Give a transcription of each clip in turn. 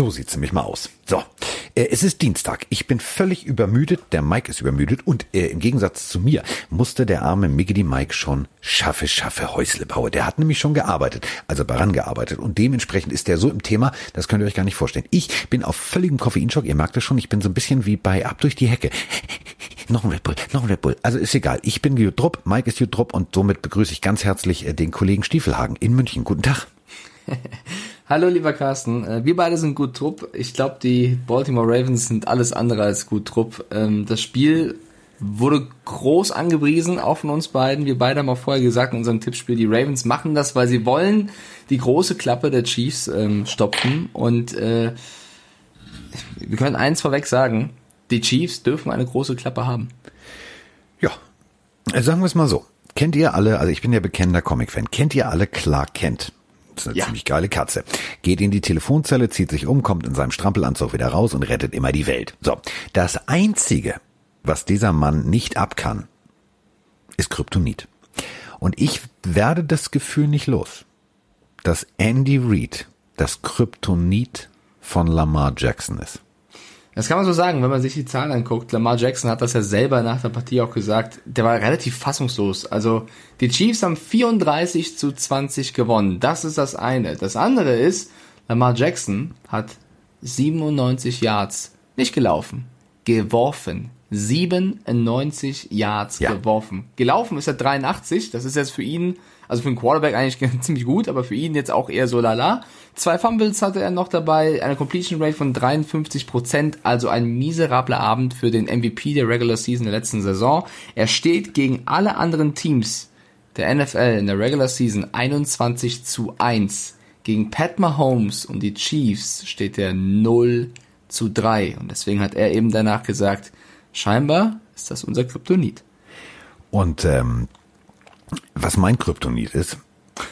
So sieht's nämlich mal aus. So, äh, es ist Dienstag. Ich bin völlig übermüdet. Der Mike ist übermüdet und äh, im Gegensatz zu mir musste der arme Miggedy Mike schon schaffe, schaffe Häusle bauen. Der hat nämlich schon gearbeitet, also daran gearbeitet und dementsprechend ist der so im Thema, das könnt ihr euch gar nicht vorstellen. Ich bin auf völligem Koffeinschock. Ihr merkt es schon, ich bin so ein bisschen wie bei Ab durch die Hecke. noch ein Red Bull, noch ein Red Bull. Also ist egal. Ich bin Jutrup, Mike ist Jutrup und somit begrüße ich ganz herzlich äh, den Kollegen Stiefelhagen in München. Guten Tag. Hallo lieber Carsten, äh, wir beide sind gut Trupp. Ich glaube, die Baltimore Ravens sind alles andere als gut Trupp. Ähm, das Spiel wurde groß angepriesen, auch von uns beiden. Wir beide haben auch vorher gesagt in unserem Tippspiel, die Ravens machen das, weil sie wollen die große Klappe der Chiefs ähm, stopfen. Und äh, wir können eins vorweg sagen, die Chiefs dürfen eine große Klappe haben. Ja, sagen wir es mal so. Kennt ihr alle, also ich bin ja bekennender Comic-Fan, kennt ihr alle Clark Kent? Das ist eine ja. ziemlich geile Katze. Geht in die Telefonzelle, zieht sich um, kommt in seinem Strampelanzug wieder raus und rettet immer die Welt. So. Das einzige, was dieser Mann nicht ab kann, ist Kryptonit. Und ich werde das Gefühl nicht los, dass Andy Reid das Kryptonit von Lamar Jackson ist. Das kann man so sagen, wenn man sich die Zahlen anguckt. Lamar Jackson hat das ja selber nach der Partie auch gesagt. Der war relativ fassungslos. Also die Chiefs haben 34 zu 20 gewonnen. Das ist das eine. Das andere ist, Lamar Jackson hat 97 Yards nicht gelaufen, geworfen. 97 Yards ja. geworfen. Gelaufen ist er 83. Das ist jetzt für ihn also für einen Quarterback eigentlich ziemlich gut, aber für ihn jetzt auch eher so lala. Zwei Fumbles hatte er noch dabei, eine Completion Rate von 53% also ein miserabler Abend für den MVP der Regular Season der letzten Saison. Er steht gegen alle anderen Teams der NFL in der Regular Season 21 zu 1. Gegen Pat Mahomes und die Chiefs steht er 0 zu 3. Und deswegen hat er eben danach gesagt, scheinbar ist das unser Kryptonit. Und ähm, was mein Kryptonit ist,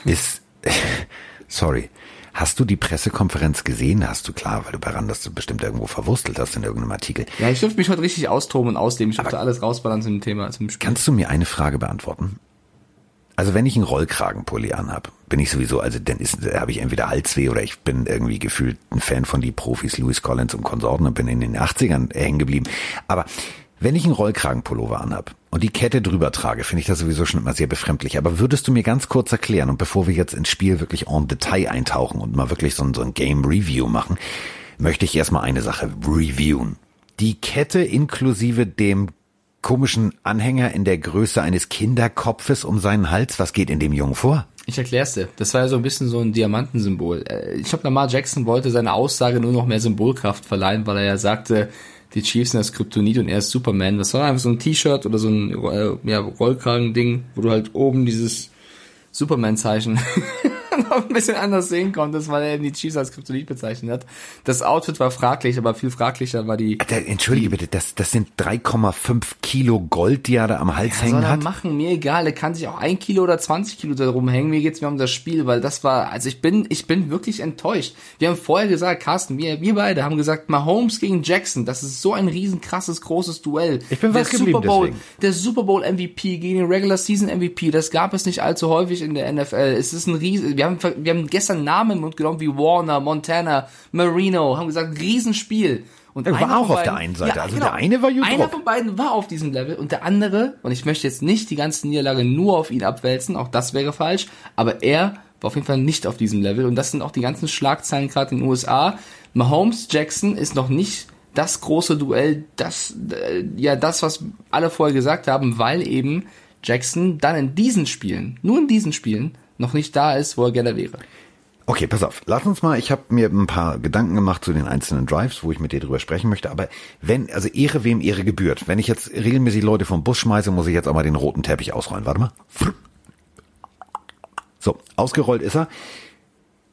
ist, sorry, Hast du die Pressekonferenz gesehen? Hast du klar, weil du bei Randers bestimmt irgendwo verwurstelt hast in irgendeinem Artikel. Ja, ich dürfte mich heute richtig austoben und ausleben. Ich dürfte alles rausballern zum Thema. Zum Spiel. Kannst du mir eine Frage beantworten? Also wenn ich einen Rollkragenpulli anhab, bin ich sowieso, also dann ist, habe ich entweder Halsweh oder ich bin irgendwie gefühlt ein Fan von die Profis Louis Collins und Konsorten und bin in den 80ern hängen geblieben. Aber wenn ich einen Rollkragenpullover anhab und die Kette drüber trage, finde ich das sowieso schon immer sehr befremdlich. Aber würdest du mir ganz kurz erklären, und bevor wir jetzt ins Spiel wirklich en Detail eintauchen und mal wirklich so ein, so ein Game Review machen, möchte ich erstmal eine Sache reviewen. Die Kette inklusive dem komischen Anhänger in der Größe eines Kinderkopfes um seinen Hals, was geht in dem Jungen vor? Ich erklär's dir. Das war ja so ein bisschen so ein Diamantensymbol. Äh, ich glaube, Lamar Jackson wollte seine Aussage nur noch mehr Symbolkraft verleihen, weil er ja sagte, die Chiefs sind das Kryptonit und er ist Superman. Das war einfach so ein T-Shirt oder so ein äh, ja, Rollkragen-Ding, wo du halt oben dieses Superman-Zeichen noch ein bisschen anders sehen konntest, weil er die Chiefs als Kryptonit bezeichnet hat. Das Outfit war fraglich, aber viel fraglicher war die. Entschuldige die, bitte, das, das sind 3,5 Kilo Gold, die er da am Hals ja, hängen soll er hat. machen, mir egal. Er kann sich auch ein Kilo oder 20 Kilo da rumhängen. Mir geht's mir um das Spiel, weil das war, also ich bin, ich bin wirklich enttäuscht. Wir haben vorher gesagt, Carsten, wir, wir beide haben gesagt, Mahomes gegen Jackson, das ist so ein riesen krasses, großes Duell. Ich bin der Super Bowl, deswegen. der Super Bowl MVP gegen den Regular Season MVP, das gab es nicht allzu häufig in der NFL. Es ist ein riesen, wir haben, wir haben gestern Namen im Mund genommen wie Warner, Montana, Marino, haben gesagt, Riesenspiel. Und er war auch auf der einen Seite. Ja, also genau. der eine war. Einer von beiden war auf diesem Level und der andere, und ich möchte jetzt nicht die ganze Niederlage nur auf ihn abwälzen, auch das wäre falsch, aber er war auf jeden Fall nicht auf diesem Level und das sind auch die ganzen Schlagzeilen gerade in den USA. Mahomes Jackson ist noch nicht das große Duell, das äh, ja das, was alle vorher gesagt haben, weil eben Jackson dann in diesen Spielen, nur in diesen Spielen, noch nicht da ist, wo er gerne wäre. Okay, pass auf. Lass uns mal, ich habe mir ein paar Gedanken gemacht zu den einzelnen Drives, wo ich mit dir drüber sprechen möchte. Aber wenn, also Ehre wem Ehre gebührt. Wenn ich jetzt regelmäßig Leute vom Bus schmeiße, muss ich jetzt auch mal den roten Teppich ausrollen. Warte mal. So, ausgerollt ist er.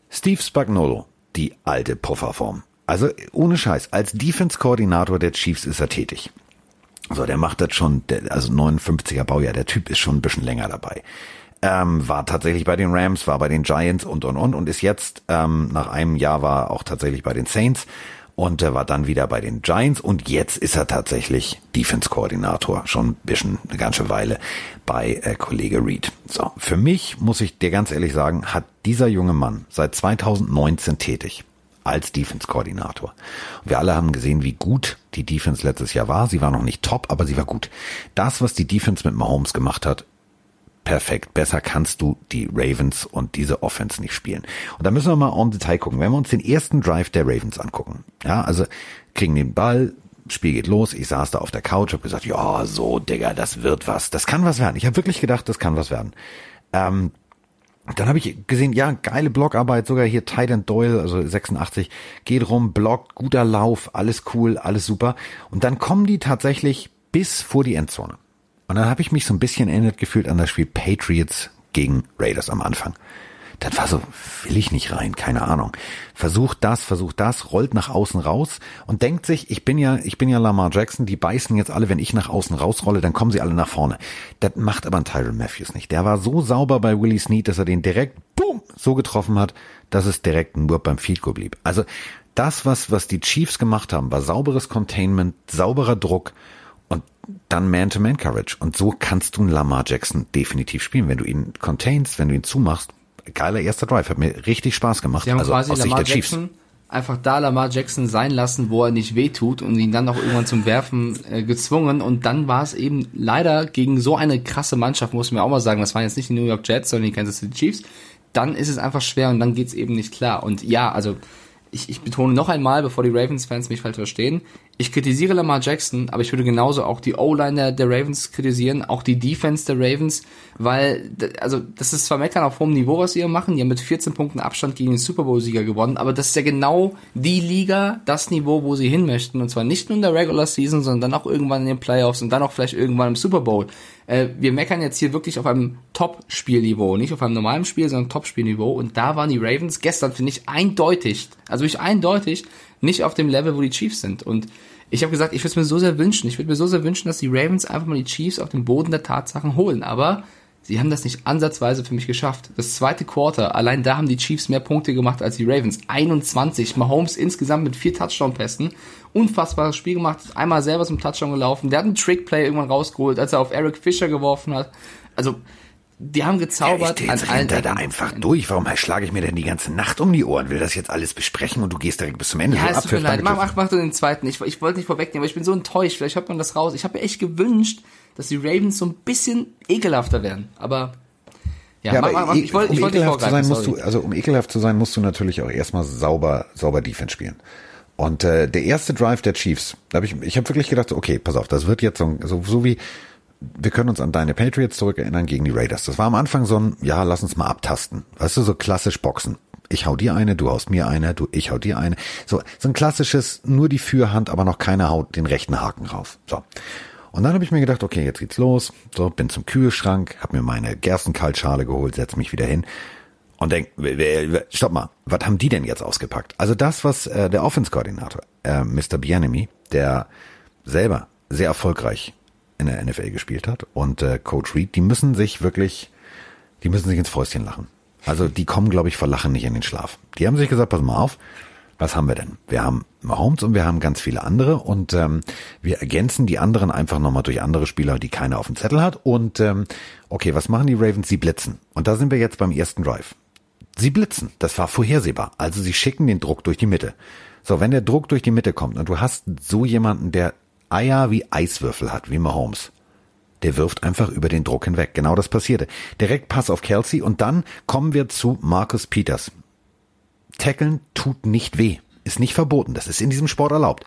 Steve Spagnolo, die alte Pufferform. Also ohne Scheiß, als Defense-Koordinator der Chiefs ist er tätig. So, der macht das schon, der, also 59er Baujahr, der Typ ist schon ein bisschen länger dabei ähm, war tatsächlich bei den Rams, war bei den Giants und und und und ist jetzt ähm, nach einem Jahr war auch tatsächlich bei den Saints und äh, war dann wieder bei den Giants und jetzt ist er tatsächlich Defense-Koordinator, schon ein bisschen eine ganze Weile bei äh, Kollege Reed. So, für mich muss ich dir ganz ehrlich sagen, hat dieser junge Mann seit 2019 tätig als Defense-Koordinator. Wir alle haben gesehen, wie gut die Defense letztes Jahr war. Sie war noch nicht top, aber sie war gut. Das, was die Defense mit Mahomes gemacht hat, perfekt. Besser kannst du die Ravens und diese Offense nicht spielen. Und da müssen wir mal on Detail gucken. Wenn wir uns den ersten Drive der Ravens angucken, ja, also kriegen den Ball, Spiel geht los, ich saß da auf der Couch, habe gesagt, ja, so, Digga, das wird was, das kann was werden. Ich habe wirklich gedacht, das kann was werden. Ähm, dann habe ich gesehen, ja, geile Blockarbeit, sogar hier Titan Doyle, also 86, geht rum, blockt, guter Lauf, alles cool, alles super. Und dann kommen die tatsächlich bis vor die Endzone. Und dann habe ich mich so ein bisschen erinnert gefühlt an das Spiel Patriots gegen Raiders am Anfang. Das war so, will ich nicht rein, keine Ahnung. Versucht das, versucht das, rollt nach außen raus und denkt sich, ich bin ja, ich bin ja Lamar Jackson, die beißen jetzt alle, wenn ich nach außen rausrolle, dann kommen sie alle nach vorne. Das macht aber ein Tyron Matthews nicht. Der war so sauber bei Willie Snead, dass er den direkt, boom, so getroffen hat, dass es direkt nur beim Field Goal blieb. Also das, was, was die Chiefs gemacht haben, war sauberes Containment, sauberer Druck dann Man-to-Man-Coverage. Und so kannst du einen Lamar Jackson definitiv spielen. Wenn du ihn containst, wenn du ihn zumachst, geiler erster Drive, hat mir richtig Spaß gemacht. Sie haben also quasi aus Lamar Sicht der Jackson Chiefs. einfach da Lamar Jackson sein lassen, wo er nicht wehtut und ihn dann auch irgendwann zum Werfen äh, gezwungen und dann war es eben leider gegen so eine krasse Mannschaft, muss man auch mal sagen, das waren jetzt nicht die New York Jets, sondern die Kansas City Chiefs, dann ist es einfach schwer und dann geht's eben nicht klar und ja, also ich, ich betone noch einmal, bevor die Ravens-Fans mich falsch verstehen, ich kritisiere Lamar Jackson, aber ich würde genauso auch die O-Line der, der, Ravens kritisieren, auch die Defense der Ravens, weil, also, das ist zwar Meckern auf hohem Niveau, was sie hier machen, die haben mit 14 Punkten Abstand gegen den Super Bowl-Sieger gewonnen, aber das ist ja genau die Liga, das Niveau, wo sie hin möchten, und zwar nicht nur in der Regular Season, sondern dann auch irgendwann in den Playoffs und dann auch vielleicht irgendwann im Super Bowl. Äh, wir meckern jetzt hier wirklich auf einem Top-Spielniveau, nicht auf einem normalen Spiel, sondern Top-Spielniveau, und da waren die Ravens gestern, finde ich, eindeutig, also ich eindeutig, nicht auf dem Level, wo die Chiefs sind. Und ich habe gesagt, ich würde es mir so sehr wünschen. Ich würde mir so sehr wünschen, dass die Ravens einfach mal die Chiefs auf den Boden der Tatsachen holen. Aber sie haben das nicht ansatzweise für mich geschafft. Das zweite Quarter, allein da haben die Chiefs mehr Punkte gemacht als die Ravens. 21. Mahomes insgesamt mit vier Touchdown-Pässen. Unfassbares Spiel gemacht. Einmal selber zum Touchdown gelaufen. Der hat einen Trickplay irgendwann rausgeholt, als er auf Eric Fischer geworfen hat. Also, die haben gezaubert. Ja, ich rennt er da einfach durch. Warum schlage ich mir denn die ganze Nacht um die Ohren? Will das jetzt alles besprechen und du gehst direkt bis zum Ende. Ja, so es tut mir leid. Mach, mach, mach du den zweiten. Ich, ich wollte nicht vorwegnehmen, aber ich bin so enttäuscht. Vielleicht hört man das raus. Ich habe mir echt gewünscht, dass die Ravens so ein bisschen ekelhafter werden. Aber ja, ja mach, mach, mach, ich wollte um ich wollt ekelhaft zu sein, musst du, also um ekelhaft zu sein, musst du natürlich auch erstmal sauber, sauber Defense spielen. Und äh, der erste Drive der Chiefs, da habe ich, ich habe wirklich gedacht, okay, pass auf, das wird jetzt so, so, so wie wir können uns an deine Patriots zurückerinnern gegen die Raiders. Das war am Anfang so ein, ja, lass uns mal abtasten. Weißt du, so klassisch Boxen. Ich hau dir eine, du haust mir eine, du, ich hau dir eine. So, so ein klassisches, nur die Fürhand, aber noch keiner haut den rechten Haken raus. So. Und dann habe ich mir gedacht, okay, jetzt geht's los. So, bin zum Kühlschrank, hab mir meine Gerstenkaltschale geholt, setz mich wieder hin und denk, stopp mal, was haben die denn jetzt ausgepackt? Also das, was äh, der Offense-Koordinator, äh, Mr. Bianemi, der selber sehr erfolgreich in der NFL gespielt hat und äh, Coach Reed, die müssen sich wirklich, die müssen sich ins Fäustchen lachen. Also die kommen, glaube ich, vor Lachen nicht in den Schlaf. Die haben sich gesagt, pass mal auf, was haben wir denn? Wir haben Mahomes und wir haben ganz viele andere und ähm, wir ergänzen die anderen einfach nochmal durch andere Spieler, die keiner auf dem Zettel hat. Und ähm, okay, was machen die Ravens? Sie blitzen. Und da sind wir jetzt beim ersten Drive. Sie blitzen. Das war vorhersehbar. Also sie schicken den Druck durch die Mitte. So, wenn der Druck durch die Mitte kommt und du hast so jemanden, der Eier wie Eiswürfel hat, wie Mahomes. Der wirft einfach über den Druck hinweg. Genau das passierte. Direkt Pass auf Kelsey und dann kommen wir zu Marcus Peters. Tackeln tut nicht weh. Ist nicht verboten. Das ist in diesem Sport erlaubt.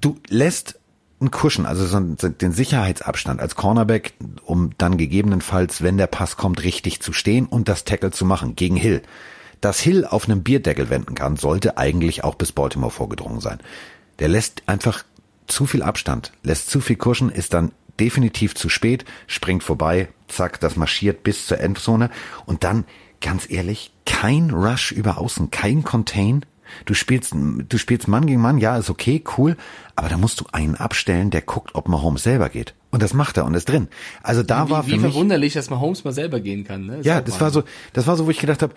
Du lässt einen Kuschen, also so den Sicherheitsabstand als Cornerback, um dann gegebenenfalls, wenn der Pass kommt, richtig zu stehen und das Tackle zu machen gegen Hill. Dass Hill auf einem Bierdeckel wenden kann, sollte eigentlich auch bis Baltimore vorgedrungen sein. Der lässt einfach zu viel Abstand, lässt zu viel kuschen, ist dann definitiv zu spät, springt vorbei, zack, das marschiert bis zur Endzone und dann, ganz ehrlich, kein Rush über außen, kein Contain. Du spielst, du spielst Mann gegen Mann, ja, ist okay, cool, aber da musst du einen abstellen, der guckt, ob Mahomes selber geht. Und das macht er und ist drin. Also da wie, war für wie mich verwunderlich, dass Mahomes mal selber gehen kann. Ne? ja, das war so, das war so, wo ich gedacht habe,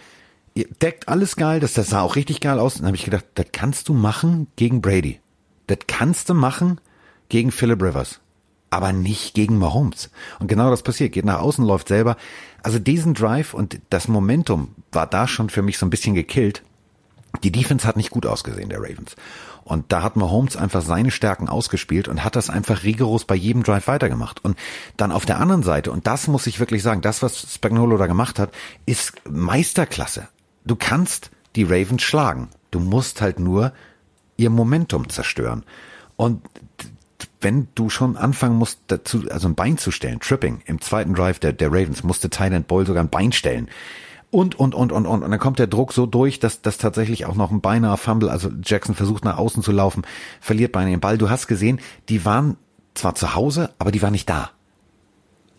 ihr deckt alles geil, das, das sah auch richtig geil aus. Und dann habe ich gedacht, das kannst du machen gegen Brady. Das kannst du machen gegen Philip Rivers, aber nicht gegen Mahomes. Und genau das passiert. Geht nach außen, läuft selber. Also diesen Drive und das Momentum war da schon für mich so ein bisschen gekillt. Die Defense hat nicht gut ausgesehen, der Ravens. Und da hat Mahomes einfach seine Stärken ausgespielt und hat das einfach rigoros bei jedem Drive weitergemacht. Und dann auf der anderen Seite, und das muss ich wirklich sagen, das, was Spagnolo da gemacht hat, ist Meisterklasse. Du kannst die Ravens schlagen. Du musst halt nur ihr Momentum zerstören. Und wenn du schon anfangen musst, dazu, also ein Bein zu stellen, Tripping, im zweiten Drive der, der Ravens musste Thailand Boyle sogar ein Bein stellen. Und, und, und, und, und. Und dann kommt der Druck so durch, dass dass tatsächlich auch noch ein beinahe Fumble, also Jackson versucht nach außen zu laufen, verliert beinahe den Ball. Du hast gesehen, die waren zwar zu Hause, aber die waren nicht da.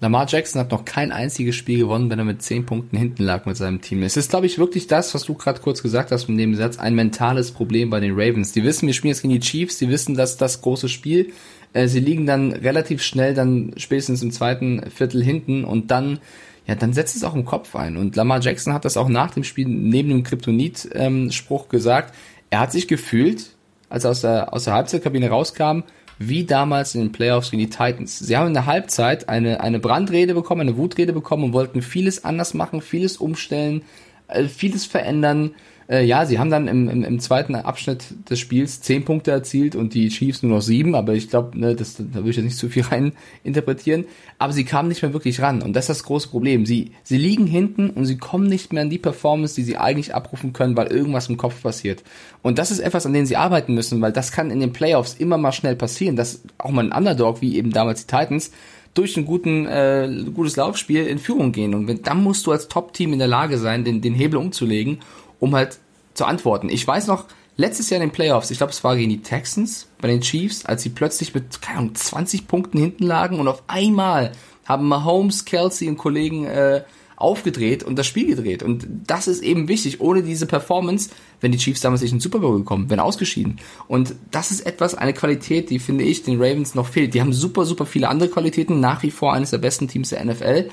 Lamar Jackson hat noch kein einziges Spiel gewonnen, wenn er mit zehn Punkten hinten lag mit seinem Team. Es ist, glaube ich, wirklich das, was du gerade kurz gesagt hast mit dem Satz, ein mentales Problem bei den Ravens. Die wissen, wir spielen jetzt gegen die Chiefs, die wissen, dass das große Spiel. Äh, sie liegen dann relativ schnell dann spätestens im zweiten Viertel hinten und dann ja, dann setzt es auch im Kopf ein. Und Lamar Jackson hat das auch nach dem Spiel neben dem Kryptonit-Spruch gesagt. Er hat sich gefühlt, als er aus der, aus der Halbzeitkabine rauskam, wie damals in den Playoffs gegen die Titans. Sie haben in der Halbzeit eine, eine Brandrede bekommen, eine Wutrede bekommen und wollten vieles anders machen, vieles umstellen, äh, vieles verändern. Äh, ja, sie haben dann im, im, im zweiten Abschnitt des Spiels zehn Punkte erzielt und die Chiefs nur noch sieben, aber ich glaube, ne, da will ich jetzt nicht zu viel rein interpretieren. Aber sie kamen nicht mehr wirklich ran und das ist das große Problem. Sie, sie liegen hinten und sie kommen nicht mehr an die Performance, die sie eigentlich abrufen können, weil irgendwas im Kopf passiert. Und das ist etwas, an dem sie arbeiten müssen, weil das kann in den Playoffs immer mal schnell passieren, dass auch mal ein Underdog, wie eben damals die Titans, durch ein guten, äh, gutes Laufspiel in Führung gehen. Und wenn, dann musst du als Top-Team in der Lage sein, den, den Hebel umzulegen um halt zu antworten. Ich weiß noch, letztes Jahr in den Playoffs, ich glaube, es war gegen die Texans bei den Chiefs, als sie plötzlich mit, keine Ahnung, 20 Punkten hinten lagen und auf einmal haben Mahomes, Kelsey und Kollegen äh, aufgedreht und das Spiel gedreht. Und das ist eben wichtig. Ohne diese Performance, wenn die Chiefs damals nicht in den Super Bowl gekommen, wären ausgeschieden. Und das ist etwas, eine Qualität, die finde ich den Ravens noch fehlt. Die haben super, super viele andere Qualitäten, nach wie vor eines der besten Teams der NFL.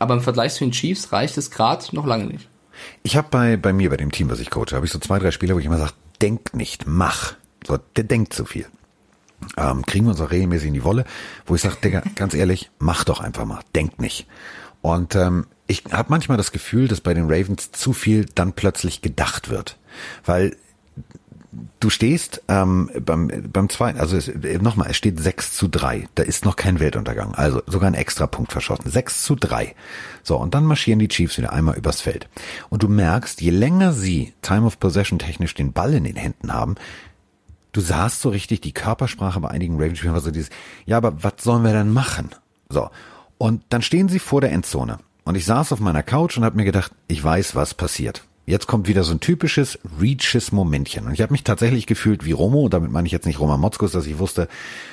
Aber im Vergleich zu den Chiefs reicht es gerade noch lange nicht. Ich habe bei, bei mir, bei dem Team, was ich coache, habe ich so zwei, drei Spieler, wo ich immer sage, denk nicht, mach. So, der denkt zu viel. Ähm, kriegen wir uns auch regelmäßig in die Wolle, wo ich sage, Digga, ganz ehrlich, mach doch einfach mal, denk nicht. Und ähm, ich habe manchmal das Gefühl, dass bei den Ravens zu viel dann plötzlich gedacht wird. Weil du stehst ähm, beim, beim zweiten, also es, nochmal, es steht 6 zu 3. Da ist noch kein Weltuntergang. Also sogar ein extra Punkt verschossen. 6 zu 3. So, und dann marschieren die Chiefs wieder einmal übers Feld. Und du merkst, je länger sie Time of Possession technisch den Ball in den Händen haben, du sahst so richtig die Körpersprache bei einigen Ravens-Spielern war so dieses, ja, aber was sollen wir denn machen? So. Und dann stehen sie vor der Endzone. Und ich saß auf meiner Couch und habe mir gedacht, ich weiß, was passiert. Jetzt kommt wieder so ein typisches Reaches Momentchen. Und ich habe mich tatsächlich gefühlt wie Romo, damit meine ich jetzt nicht Roman Motzkus, dass ich wusste,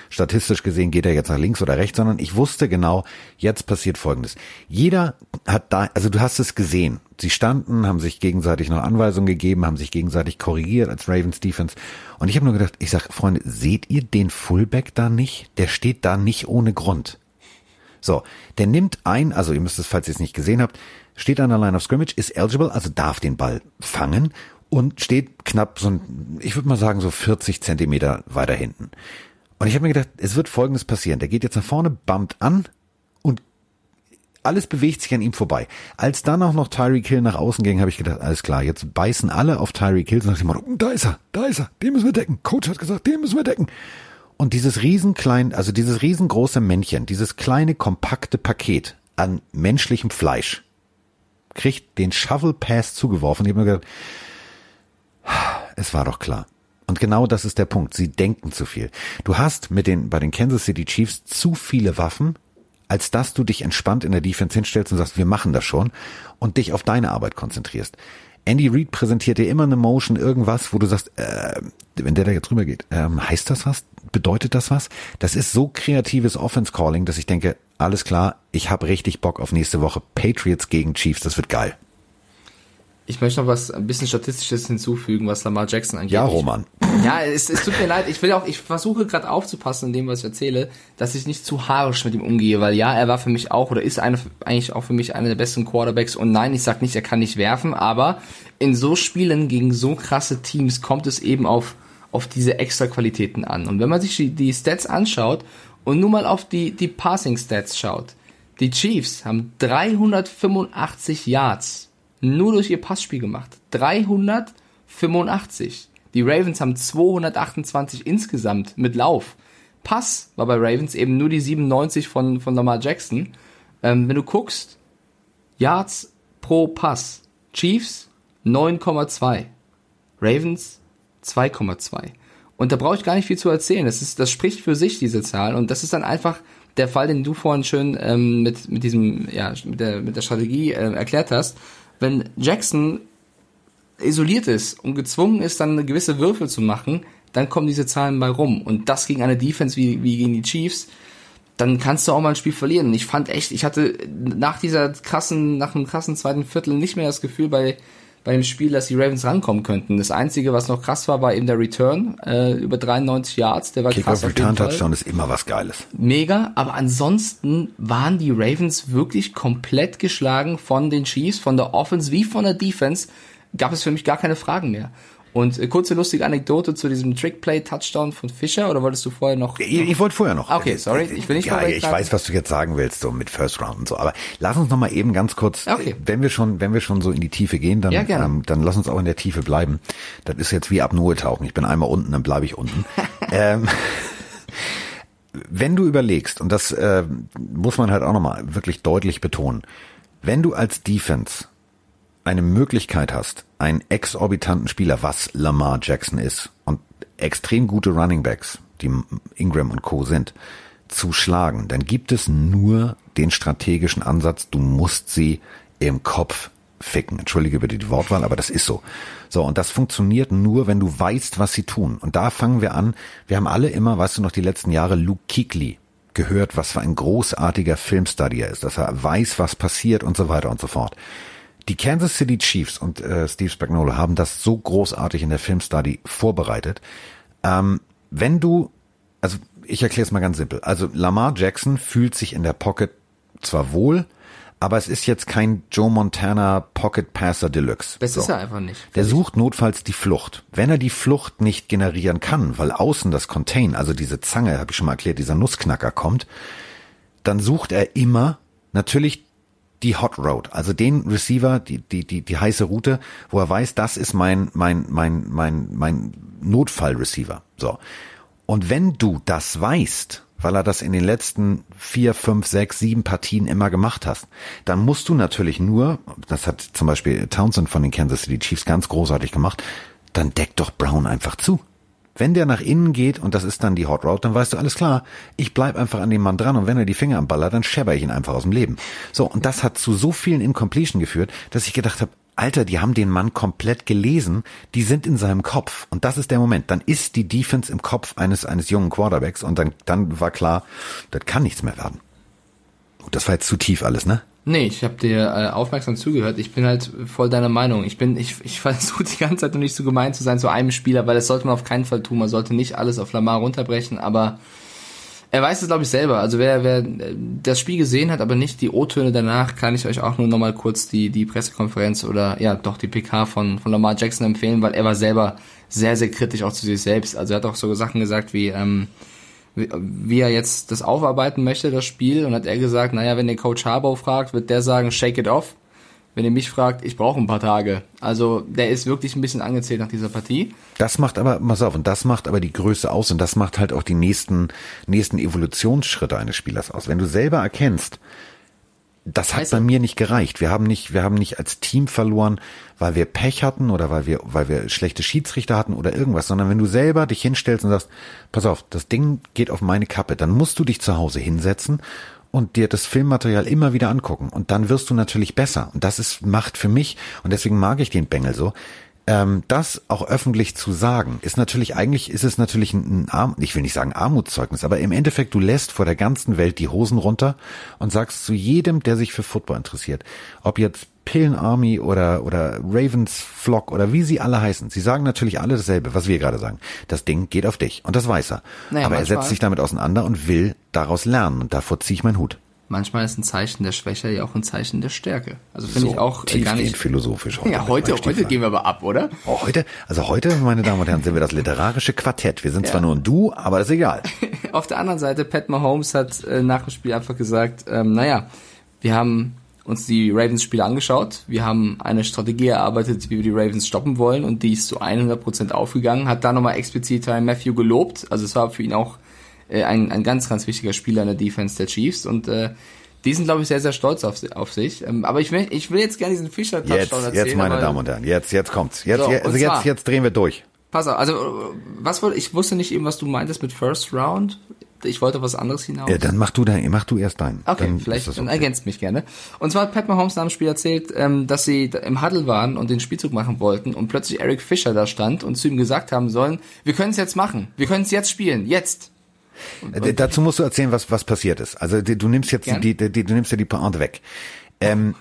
statistisch gesehen geht er jetzt nach links oder rechts, sondern ich wusste genau, jetzt passiert Folgendes. Jeder hat da, also du hast es gesehen. Sie standen, haben sich gegenseitig noch Anweisungen gegeben, haben sich gegenseitig korrigiert als Ravens Defense. Und ich habe nur gedacht, ich sag, Freunde, seht ihr den Fullback da nicht? Der steht da nicht ohne Grund. So, der nimmt ein, also ihr müsst es, falls ihr es nicht gesehen habt, steht an der Line of Scrimmage, ist eligible, also darf den Ball fangen und steht knapp so ein, ich würde mal sagen, so 40 Zentimeter weiter hinten. Und ich habe mir gedacht, es wird Folgendes passieren. Der geht jetzt nach vorne, bumpt an und alles bewegt sich an ihm vorbei. Als dann auch noch Tyreek Hill nach außen ging, habe ich gedacht, alles klar, jetzt beißen alle auf Tyreek Hill nach dem Motto, da ist er, da ist er, den müssen wir decken. Coach hat gesagt, den müssen wir decken. Und dieses riesenklein, also dieses riesengroße Männchen, dieses kleine kompakte Paket an menschlichem Fleisch, kriegt den Shovel Pass zugeworfen. Ich habe mir gedacht, es war doch klar. Und genau das ist der Punkt. Sie denken zu viel. Du hast mit den, bei den Kansas City Chiefs zu viele Waffen, als dass du dich entspannt in der Defense hinstellst und sagst, wir machen das schon und dich auf deine Arbeit konzentrierst. Andy Reid präsentiert dir immer eine Motion, irgendwas, wo du sagst, äh, wenn der da jetzt rüber geht, ähm, heißt das was? Bedeutet das was? Das ist so kreatives Offense Calling, dass ich denke, alles klar, ich habe richtig Bock auf nächste Woche Patriots gegen Chiefs, das wird geil. Ich möchte noch was ein bisschen Statistisches hinzufügen, was Lamar Jackson angeht. Ja, Roman. Ja, es, es tut mir leid. Ich will auch, ich versuche gerade aufzupassen in dem, was ich erzähle, dass ich nicht zu haarisch mit ihm umgehe, weil ja, er war für mich auch oder ist eine, eigentlich auch für mich einer der besten Quarterbacks. Und nein, ich sag nicht, er kann nicht werfen, aber in so Spielen gegen so krasse Teams kommt es eben auf auf diese extra Qualitäten an. Und wenn man sich die, die Stats anschaut und nur mal auf die die Passing Stats schaut, die Chiefs haben 385 Yards nur durch ihr Passspiel gemacht. 385 85. Die Ravens haben 228 insgesamt mit Lauf. Pass war bei Ravens eben nur die 97 von, von Lamar Jackson. Ähm, wenn du guckst, Yards pro Pass. Chiefs 9,2. Ravens 2,2. Und da brauche ich gar nicht viel zu erzählen. Das, ist, das spricht für sich, diese Zahl. Und das ist dann einfach der Fall, den du vorhin schön ähm, mit, mit diesem, ja, mit der, mit der Strategie äh, erklärt hast. Wenn Jackson isoliert ist und gezwungen ist, dann gewisse Würfel zu machen, dann kommen diese Zahlen bei rum. Und das gegen eine Defense wie, wie gegen die Chiefs, dann kannst du auch mal ein Spiel verlieren. Ich fand echt, ich hatte nach dieser krassen, nach einem krassen zweiten Viertel nicht mehr das Gefühl bei, bei dem Spiel, dass die Ravens rankommen könnten. Das Einzige, was noch krass war, war eben der Return äh, über 93 Yards. Der war Kick krass. Auf Return Touchdown ist immer was Geiles. Mega, aber ansonsten waren die Ravens wirklich komplett geschlagen von den Chiefs, von der Offense wie von der Defense. Gab es für mich gar keine Fragen mehr. Und äh, kurze lustige Anekdote zu diesem Trickplay-Touchdown von Fischer oder wolltest du vorher noch? Ich, ich wollte vorher noch. Okay, sorry, ich will nicht Ja, ich weiß, was du jetzt sagen willst, so mit First Round und so. Aber lass uns noch mal eben ganz kurz, Okay. wenn wir schon, wenn wir schon so in die Tiefe gehen, dann, Ja, ähm, dann lass uns auch in der Tiefe bleiben. Das ist jetzt wie Apnoe tauchen. Ich bin einmal unten, dann bleibe ich unten. ähm, wenn du überlegst, und das äh, muss man halt auch nochmal wirklich deutlich betonen, wenn du als Defense eine Möglichkeit hast, einen exorbitanten Spieler, was Lamar Jackson ist, und extrem gute Running Backs, die Ingram und Co. sind, zu schlagen, dann gibt es nur den strategischen Ansatz, du musst sie im Kopf ficken. Entschuldige bitte die Wortwahl, aber das ist so. So, und das funktioniert nur, wenn du weißt, was sie tun. Und da fangen wir an. Wir haben alle immer, weißt du noch, die letzten Jahre Luke Kuechly gehört, was für ein großartiger Filmstudy er ist, dass er weiß, was passiert und so weiter und so fort. Die Kansas City Chiefs und äh, Steve Spagnuolo haben das so großartig in der Filmstudy vorbereitet. Ähm, wenn du, also ich erkläre es mal ganz simpel. Also Lamar Jackson fühlt sich in der Pocket zwar wohl, aber es ist jetzt kein Joe Montana Pocket Passer Deluxe. Das So. ist er einfach nicht. Der sucht notfalls die Flucht. Wenn er die Flucht nicht generieren kann, weil außen das Contain, also diese Zange, habe ich schon mal erklärt, dieser Nussknacker kommt, dann sucht er immer natürlich die Hot Road, also den Receiver, die, die, die, die heiße Route, wo er weiß, das ist mein, mein, mein, mein, mein Notfall-Receiver. So. Und wenn du das weißt, weil er das in den letzten vier, fünf, sechs, sieben Partien immer gemacht hast, dann musst du natürlich nur, das hat zum Beispiel Townsend von den Kansas City Chiefs ganz großartig gemacht, dann deck doch Brown einfach zu. Wenn der nach innen geht und das ist dann die Hot Route, dann weißt du, alles klar, ich bleib einfach an dem Mann dran und wenn er die Finger am Baller, dann schepper ich ihn einfach aus dem Leben. So, und das hat zu so vielen Incompletion geführt, dass ich gedacht habe, Alter, die haben den Mann komplett gelesen, die sind in seinem Kopf. Und das ist der Moment. Dann ist die Defense im Kopf eines, eines jungen Quarterbacks und dann, dann war klar, das kann nichts mehr werden. Das war jetzt zu tief alles, ne? Nee, ich habe dir äh, aufmerksam zugehört. Ich bin halt voll deiner Meinung. Ich bin, ich, ich versuche die ganze Zeit noch nicht so gemein zu sein zu einem Spieler, weil das sollte man auf keinen Fall tun. Man sollte nicht alles auf Lamar runterbrechen, aber er weiß es, glaube ich, selber. Also wer, wer äh, das Spiel gesehen hat, aber nicht die O-Töne danach, kann ich euch auch nur nochmal kurz die, die Pressekonferenz oder ja doch die PK von, von Lamar Jackson empfehlen, weil er war selber sehr, sehr kritisch auch zu sich selbst. Also er hat auch so Sachen gesagt wie, ähm, wie, er jetzt das aufarbeiten möchte, das Spiel. Und hat er gesagt, naja, wenn der Coach Harbaugh fragt, wird der sagen, shake it off. Wenn ihr mich fragt, ich brauche ein paar Tage. Also der ist wirklich ein bisschen angezählt nach dieser Partie. Das macht aber, pass auf, und das macht aber die Größe aus und das macht halt auch die nächsten, nächsten Evolutionsschritte eines Spielers aus. Wenn du selber erkennst, das hat Scheiße. bei mir nicht gereicht. Wir haben nicht, wir haben nicht als Team verloren, weil wir Pech hatten oder weil wir, weil wir schlechte Schiedsrichter hatten oder irgendwas, sondern wenn du selber dich hinstellst und sagst, pass auf, das Ding geht auf meine Kappe, dann musst du dich zu Hause hinsetzen und dir das Filmmaterial immer wieder angucken und dann wirst du natürlich besser. Und das ist Macht für mich und deswegen mag ich den Bengel so. Ähm, das auch öffentlich zu sagen, ist natürlich, eigentlich ist es natürlich ein, Arm, ich will nicht sagen Armutszeugnis, aber im Endeffekt, du lässt vor der ganzen Welt die Hosen runter und sagst zu jedem, der sich für Football interessiert, ob jetzt Pillen Army oder, oder Ravens Flock oder wie sie alle heißen, sie sagen natürlich alle dasselbe, was wir gerade sagen. Das Ding geht auf dich und das weiß er. Naja, aber er manchmal- setzt sich damit auseinander und will daraus lernen und davor ziehe ich meinen Hut. Manchmal ist ein Zeichen der Schwäche ja auch ein Zeichen der Stärke. Also finde So ich auch äh, gar nicht. philosophisch heute. Ja, heute, heute gehen wir aber ab, oder? Oh, heute, also heute, meine Damen und Herren, sind wir das literarische Quartett. Wir sind zwar nur ein Du, aber das ist egal. Auf der anderen Seite, Pat Mahomes hat äh, nach dem Spiel einfach gesagt, ähm, naja, wir haben uns die Ravens-Spiele angeschaut. Wir haben eine Strategie erarbeitet, wie wir die Ravens stoppen wollen und die ist zu 100% aufgegangen. Hat da nochmal explizit Matthew gelobt. Also es war für ihn auch äh, ein, ein ganz, ganz wichtiger Spieler in der Defense der Chiefs und äh, die sind, glaube ich, sehr, sehr stolz auf, auf sich. Ähm, aber ich will, ich will jetzt gerne diesen Fischer-Touchdown erzählen. Jetzt, meine Damen und Herren, jetzt, jetzt kommt's. Jetzt, So, jetzt, also jetzt, jetzt drehen wir durch. Pass auf, also was wollte ich wusste nicht eben, was du meintest mit First Round. Ich wollte was anderes hinaus. Ja, dann mach du dein, mach du erst deinen. Okay, dann vielleicht das dann okay. ergänzt mich gerne. Und zwar hat Pat Mahomes nach dem Spiel erzählt, ähm, dass sie im Huddle waren und den Spielzug machen wollten und plötzlich Eric Fischer da stand und zu ihm gesagt haben sollen, wir können es jetzt machen, wir können es jetzt spielen, jetzt. Äh, Dazu musst du erzählen, was, was passiert ist. Also du nimmst jetzt die, die, die, du nimmst ja die Pointe weg. Ähm,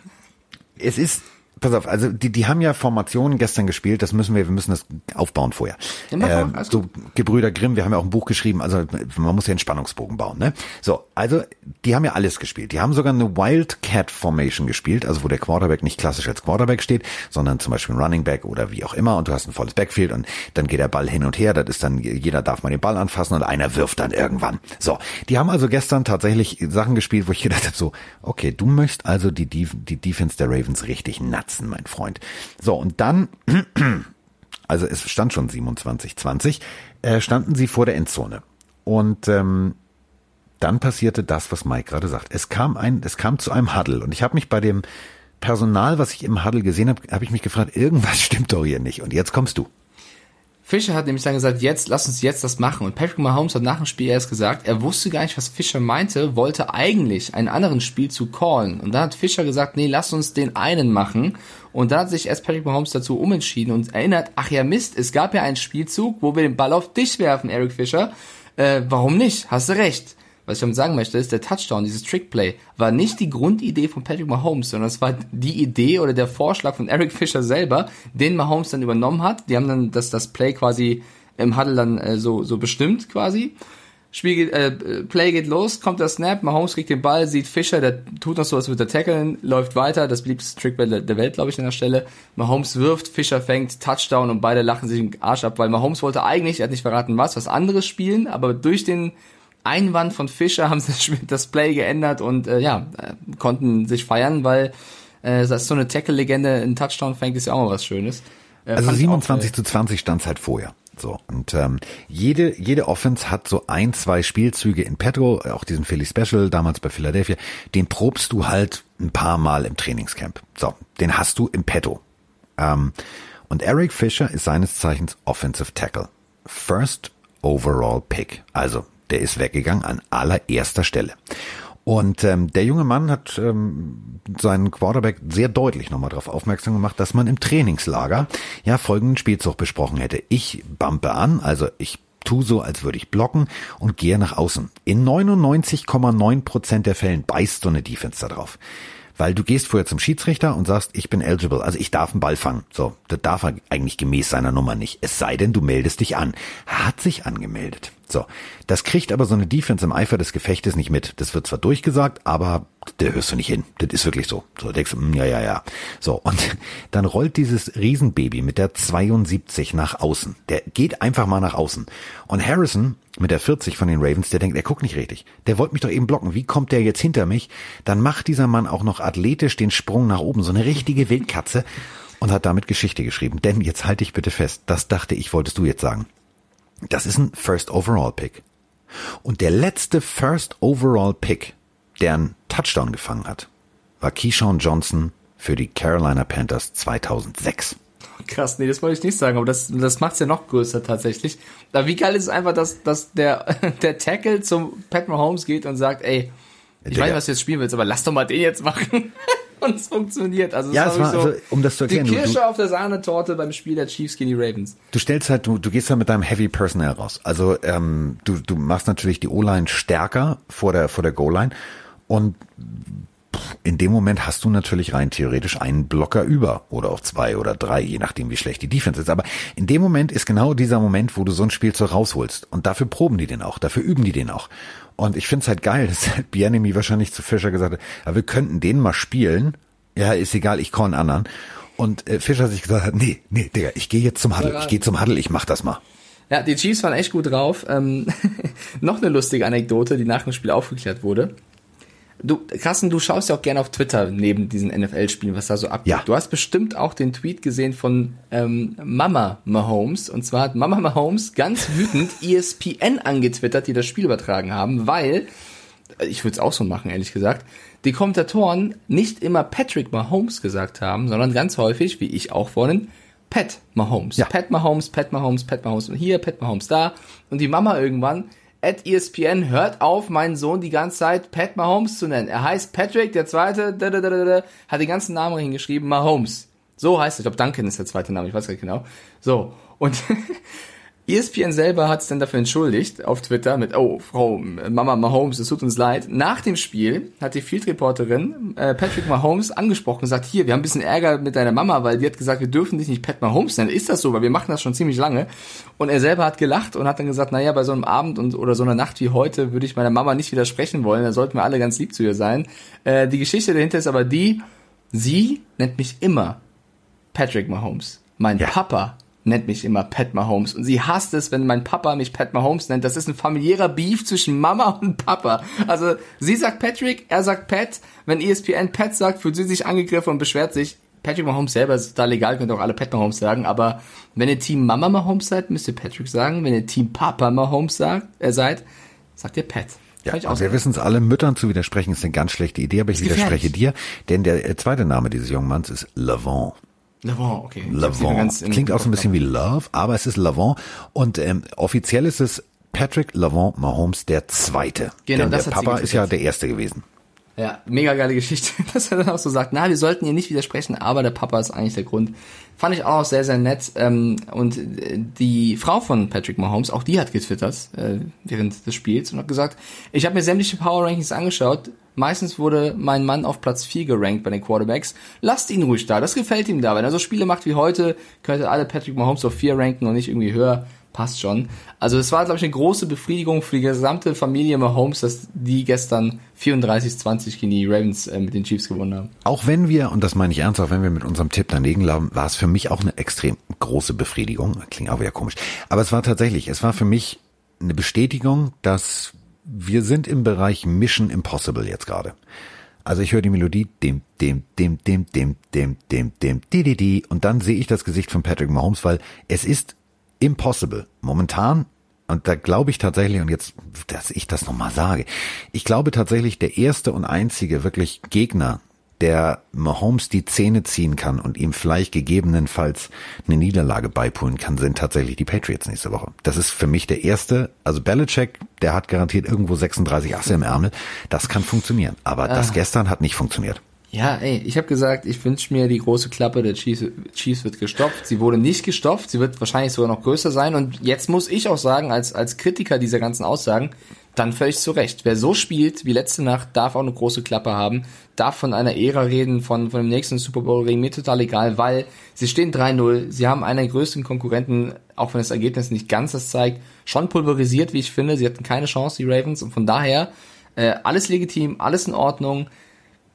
es ist, pass auf, also die, die haben ja Formationen gestern gespielt, das müssen wir, wir müssen das aufbauen vorher. Ja, alles so Gebrüder Grimm, wir haben ja auch ein Buch geschrieben, also man muss ja einen Spannungsbogen bauen, ne? So, also die haben ja alles gespielt. Die haben sogar eine Wildcat Formation gespielt, also wo der Quarterback nicht klassisch als Quarterback steht, sondern zum Beispiel ein Running Back oder wie auch immer und du hast ein volles Backfield und dann geht der Ball hin und her, das ist dann, jeder darf mal den Ball anfassen und einer wirft dann irgendwann. So, die haben also gestern tatsächlich Sachen gespielt, wo ich gedacht habe, so, okay, du möchtest also die, die, die Defense der Ravens richtig natzen, mein Freund. So, und dann also es stand schon 27, 20, äh, standen sie vor der Endzone. Und ähm, dann passierte das, was Mike gerade sagt. Es kam ein, es kam zu einem Huddle und ich habe mich bei dem Personal, was ich im Huddle gesehen habe, habe ich mich gefragt, irgendwas stimmt doch hier nicht. Und jetzt kommst du. Fischer hat nämlich dann gesagt, jetzt, lass uns jetzt das machen. Und Patrick Mahomes hat nach dem Spiel erst gesagt, er wusste gar nicht, was Fischer meinte, wollte eigentlich einen anderen Spielzug callen. Und dann hat Fischer gesagt, nee, lass uns den einen machen. Und dann hat sich erst Patrick Mahomes dazu umentschieden und erinnert, ach ja Mist, es gab ja einen Spielzug, wo wir den Ball auf dich werfen, Eric Fischer. Äh, warum nicht? Hast du recht. Was ich damit sagen möchte, ist, der Touchdown, dieses Trickplay, war nicht die Grundidee von Patrick Mahomes, sondern es war die Idee oder der Vorschlag von Eric Fischer selber, den Mahomes dann übernommen hat. Die haben dann das, das Play quasi im Huddle dann äh, so, so bestimmt quasi. Spiel geht, äh, Play geht los, kommt der Snap, Mahomes kriegt den Ball, sieht Fischer, der tut noch so, als würde er tackeln, läuft weiter, das beliebteste Trickplay der, Welt, glaube ich, an der Stelle. Mahomes wirft, Fischer fängt, Touchdown und beide lachen sich den Arsch ab, weil Mahomes wollte eigentlich, er hat nicht verraten was, was anderes spielen, aber durch den Einwand von Fischer haben sie das Play geändert und äh, ja, äh, konnten sich feiern, weil äh, das ist so eine Tackle-Legende, ein Touchdown fängt, ist ja auch mal was Schönes. Äh, Also fand ich auch, 27 zu 20 stand halt vorher. So und ähm, jede jede Offense hat so ein zwei Spielzüge in petto, auch diesen Philly Special damals bei Philadelphia. Den probst du halt ein paar Mal im Trainingscamp. So, den hast du im petto. Ähm, und Eric Fischer ist seines Zeichens Offensive Tackle, First Overall Pick. Also der ist weggegangen an allererster Stelle. Und ähm, der junge Mann hat ähm, seinen Quarterback sehr deutlich nochmal darauf aufmerksam gemacht, dass man im Trainingslager ja folgenden Spielzug besprochen hätte. Ich bumpe an, also ich tu so, als würde ich blocken und gehe nach außen. In 99,9 Prozent der Fällen beißt so eine Defense da drauf. Weil du gehst vorher zum Schiedsrichter und sagst, ich bin eligible, also ich darf einen Ball fangen. So, das darf er eigentlich gemäß seiner Nummer nicht. Es sei denn, du meldest dich an. Er hat sich angemeldet. So, das kriegt aber so eine Defense im Eifer des Gefechtes nicht mit. Das wird zwar durchgesagt, aber da hörst du nicht hin. Das ist wirklich so. So denkst du, hm, ja, ja, ja. So, und dann rollt dieses Riesenbaby mit der 72 nach außen. Der geht einfach mal nach außen. Und Harrison mit der 40 von den Ravens, der denkt, er guckt nicht richtig. Der wollte mich doch eben blocken. Wie kommt der jetzt hinter mich? Dann macht dieser Mann auch noch athletisch den Sprung nach oben. So eine richtige Wildkatze. Und hat damit Geschichte geschrieben. Denn jetzt halte ich bitte fest. Das dachte ich, wolltest du jetzt sagen. Das ist ein First Overall Pick. Und der letzte First Overall Pick, der einen Touchdown gefangen hat, war Keyshawn Johnson für die Carolina Panthers 2006. Krass, nee, das wollte ich nicht sagen, aber das, das macht's ja noch größer tatsächlich. Aber wie geil ist es einfach, dass, dass der, der Tackle zum Pat Mahomes geht und sagt, ey, ich Digga. weiß, was du jetzt spielen willst, aber lass doch mal den jetzt machen. und es funktioniert. Also, Ja, es war, wirklich also, um das zu erklären, die du, Kirsche du, auf der Sahnetorte beim Spiel der Chiefs gegen die Ravens. du stellst halt, du, du gehst halt mit deinem Heavy Personnel raus. Also ähm, du, du machst natürlich die O-Line stärker vor der, vor der Goal-Line und in dem Moment hast du natürlich rein theoretisch einen Blocker über oder auch zwei oder drei, je nachdem wie schlecht die Defense ist. Aber in dem Moment ist genau dieser Moment, wo du so ein Spielzeug rausholst. Und dafür proben die den auch, dafür üben die den auch. Und ich find's halt geil, dass halt Bianemi wahrscheinlich zu Fischer gesagt hat, ja, wir könnten den mal spielen. Ja, ist egal, ich call einen anderen. Und äh, Fischer sich gesagt hat, nee, nee, Digga, ich gehe jetzt zum Huddle, ich gehe zum Huddle, ich mach das mal. Ja, die Chiefs waren echt gut drauf. Ähm, noch eine lustige Anekdote, die nach dem Spiel aufgeklärt wurde. Du, Carsten, du schaust ja auch gerne auf Twitter neben diesen NFL-Spielen, was da so abgeht. Ja. Du hast bestimmt auch den Tweet gesehen von ähm, Mama Mahomes. Und zwar hat Mama Mahomes ganz wütend ESPN angetwittert, die das Spiel übertragen haben, weil, ich würde es auch so machen, ehrlich gesagt, die Kommentatoren nicht immer Patrick Mahomes gesagt haben, sondern ganz häufig, wie ich auch vorhin, Pat Mahomes. Ja. Pat Mahomes, Pat Mahomes, Pat Mahomes und hier, Pat Mahomes da. Und die Mama irgendwann, at ESPN, hört auf, meinen Sohn die ganze Zeit Pat Mahomes zu nennen. Er heißt Patrick, der zweite, da, da, da, da, da, hat den ganzen Namen hingeschrieben, Mahomes. So heißt er. Ich glaube, Duncan ist der zweite Name, ich weiß gar nicht genau. So. Und ESPN selber hat es dann dafür entschuldigt auf Twitter mit, oh, Frau Mama Mahomes, es tut uns leid. Nach dem Spiel hat die Field-Reporterin äh, Patrick Mahomes angesprochen und gesagt, hier, wir haben ein bisschen Ärger mit deiner Mama, weil die hat gesagt, wir dürfen dich nicht Pat Mahomes nennen. Ist das so? Weil wir machen das schon ziemlich lange. Und er selber hat gelacht und hat dann gesagt, naja, bei so einem Abend und oder so einer Nacht wie heute würde ich meiner Mama nicht widersprechen wollen. Da sollten wir alle ganz lieb zu ihr sein. Äh, die Geschichte dahinter ist aber die, sie nennt mich immer Patrick Mahomes. Mein Ja. Papa nennt mich immer Pat Mahomes und sie hasst es, wenn mein Papa mich Pat Mahomes nennt. Das ist ein familiärer Beef zwischen Mama und Papa. Also sie sagt Patrick, er sagt Pat. Wenn ESPN Pat sagt, fühlt sie sich angegriffen und beschwert sich. Patrick Mahomes selber ist total egal, könnt ihr auch alle Pat Mahomes sagen, aber wenn ihr Team Mama Mahomes seid, müsst ihr Patrick sagen. Wenn ihr Team Papa Mahomes sagt, äh, seid, sagt ihr Pat. Ja, ich auch und wir wissen es alle, Müttern zu widersprechen ist eine ganz schlechte Idee, aber ich widerspreche dir, denn der äh, zweite Name dieses jungen Manns ist Lavon. Lavon, okay. Im Klingt auch so ein bisschen wie Love, aber es ist Lavon und ähm, offiziell ist es Patrick Lavon Mahomes der Zweite. Genau, denn das der Papa ist ja der Erste gewesen. Ja, mega geile Geschichte, dass er dann auch so sagt, na, wir sollten ihr nicht widersprechen, aber der Papa ist eigentlich der Grund. Fand ich auch sehr, sehr nett. Ähm, und äh, die Frau von Patrick Mahomes, auch die hat getwittert äh, während des Spiels und hat gesagt, ich habe mir sämtliche Power Rankings angeschaut. Meistens wurde mein Mann auf Platz 4 gerankt bei den Quarterbacks. Lasst ihn ruhig da, das gefällt ihm da. Wenn er so Spiele macht wie heute, könnte alle Patrick Mahomes auf 4 ranken und nicht irgendwie höher. Passt schon. Also es war, glaube ich, eine große Befriedigung für die gesamte Familie Mahomes, dass die gestern 34-20 gegen die Ravens äh, mit den Chiefs gewonnen haben. Auch wenn wir, und das meine ich ernst, auch wenn wir mit unserem Tipp daneben lagen, war es für mich auch eine extrem große Befriedigung. Klingt auch wieder komisch. Aber es war tatsächlich, es war für mich eine Bestätigung, dass wir sind im Bereich Mission Impossible jetzt gerade. Also ich höre die Melodie, dem, dem, dem, dem, dem, dem, dem, dem, di, di, di, und dann sehe ich das Gesicht von Patrick Mahomes, weil es ist impossible. Momentan, und da glaube ich tatsächlich, und jetzt, dass ich das nochmal sage, ich glaube tatsächlich, der erste und einzige wirklich Gegner, der Mahomes die Zähne ziehen kann und ihm vielleicht gegebenenfalls eine Niederlage beipulen kann, sind tatsächlich die Patriots nächste Woche. Das ist für mich der erste, also Belichick, der hat garantiert irgendwo 36 Asse im Ärmel. Das kann funktionieren. Aber das gestern hat nicht funktioniert. Ja, ey, ich habe gesagt, ich wünsche mir die große Klappe der Chiefs, Chiefs wird gestopft. Sie wurde nicht gestopft, sie wird wahrscheinlich sogar noch größer sein. Und jetzt muss ich auch sagen, als, als Kritiker dieser ganzen Aussagen, dann völlig zu Recht. Wer so spielt wie letzte Nacht, darf auch eine große Klappe haben, darf von einer Ära reden, von, von dem nächsten Super Bowl reden, mir total egal, weil sie stehen 3-0, sie haben einen der größten Konkurrenten, auch wenn das Ergebnis nicht ganz das zeigt, schon pulverisiert, wie ich finde. Sie hatten keine Chance, die Ravens, und von daher äh, alles legitim, alles in Ordnung.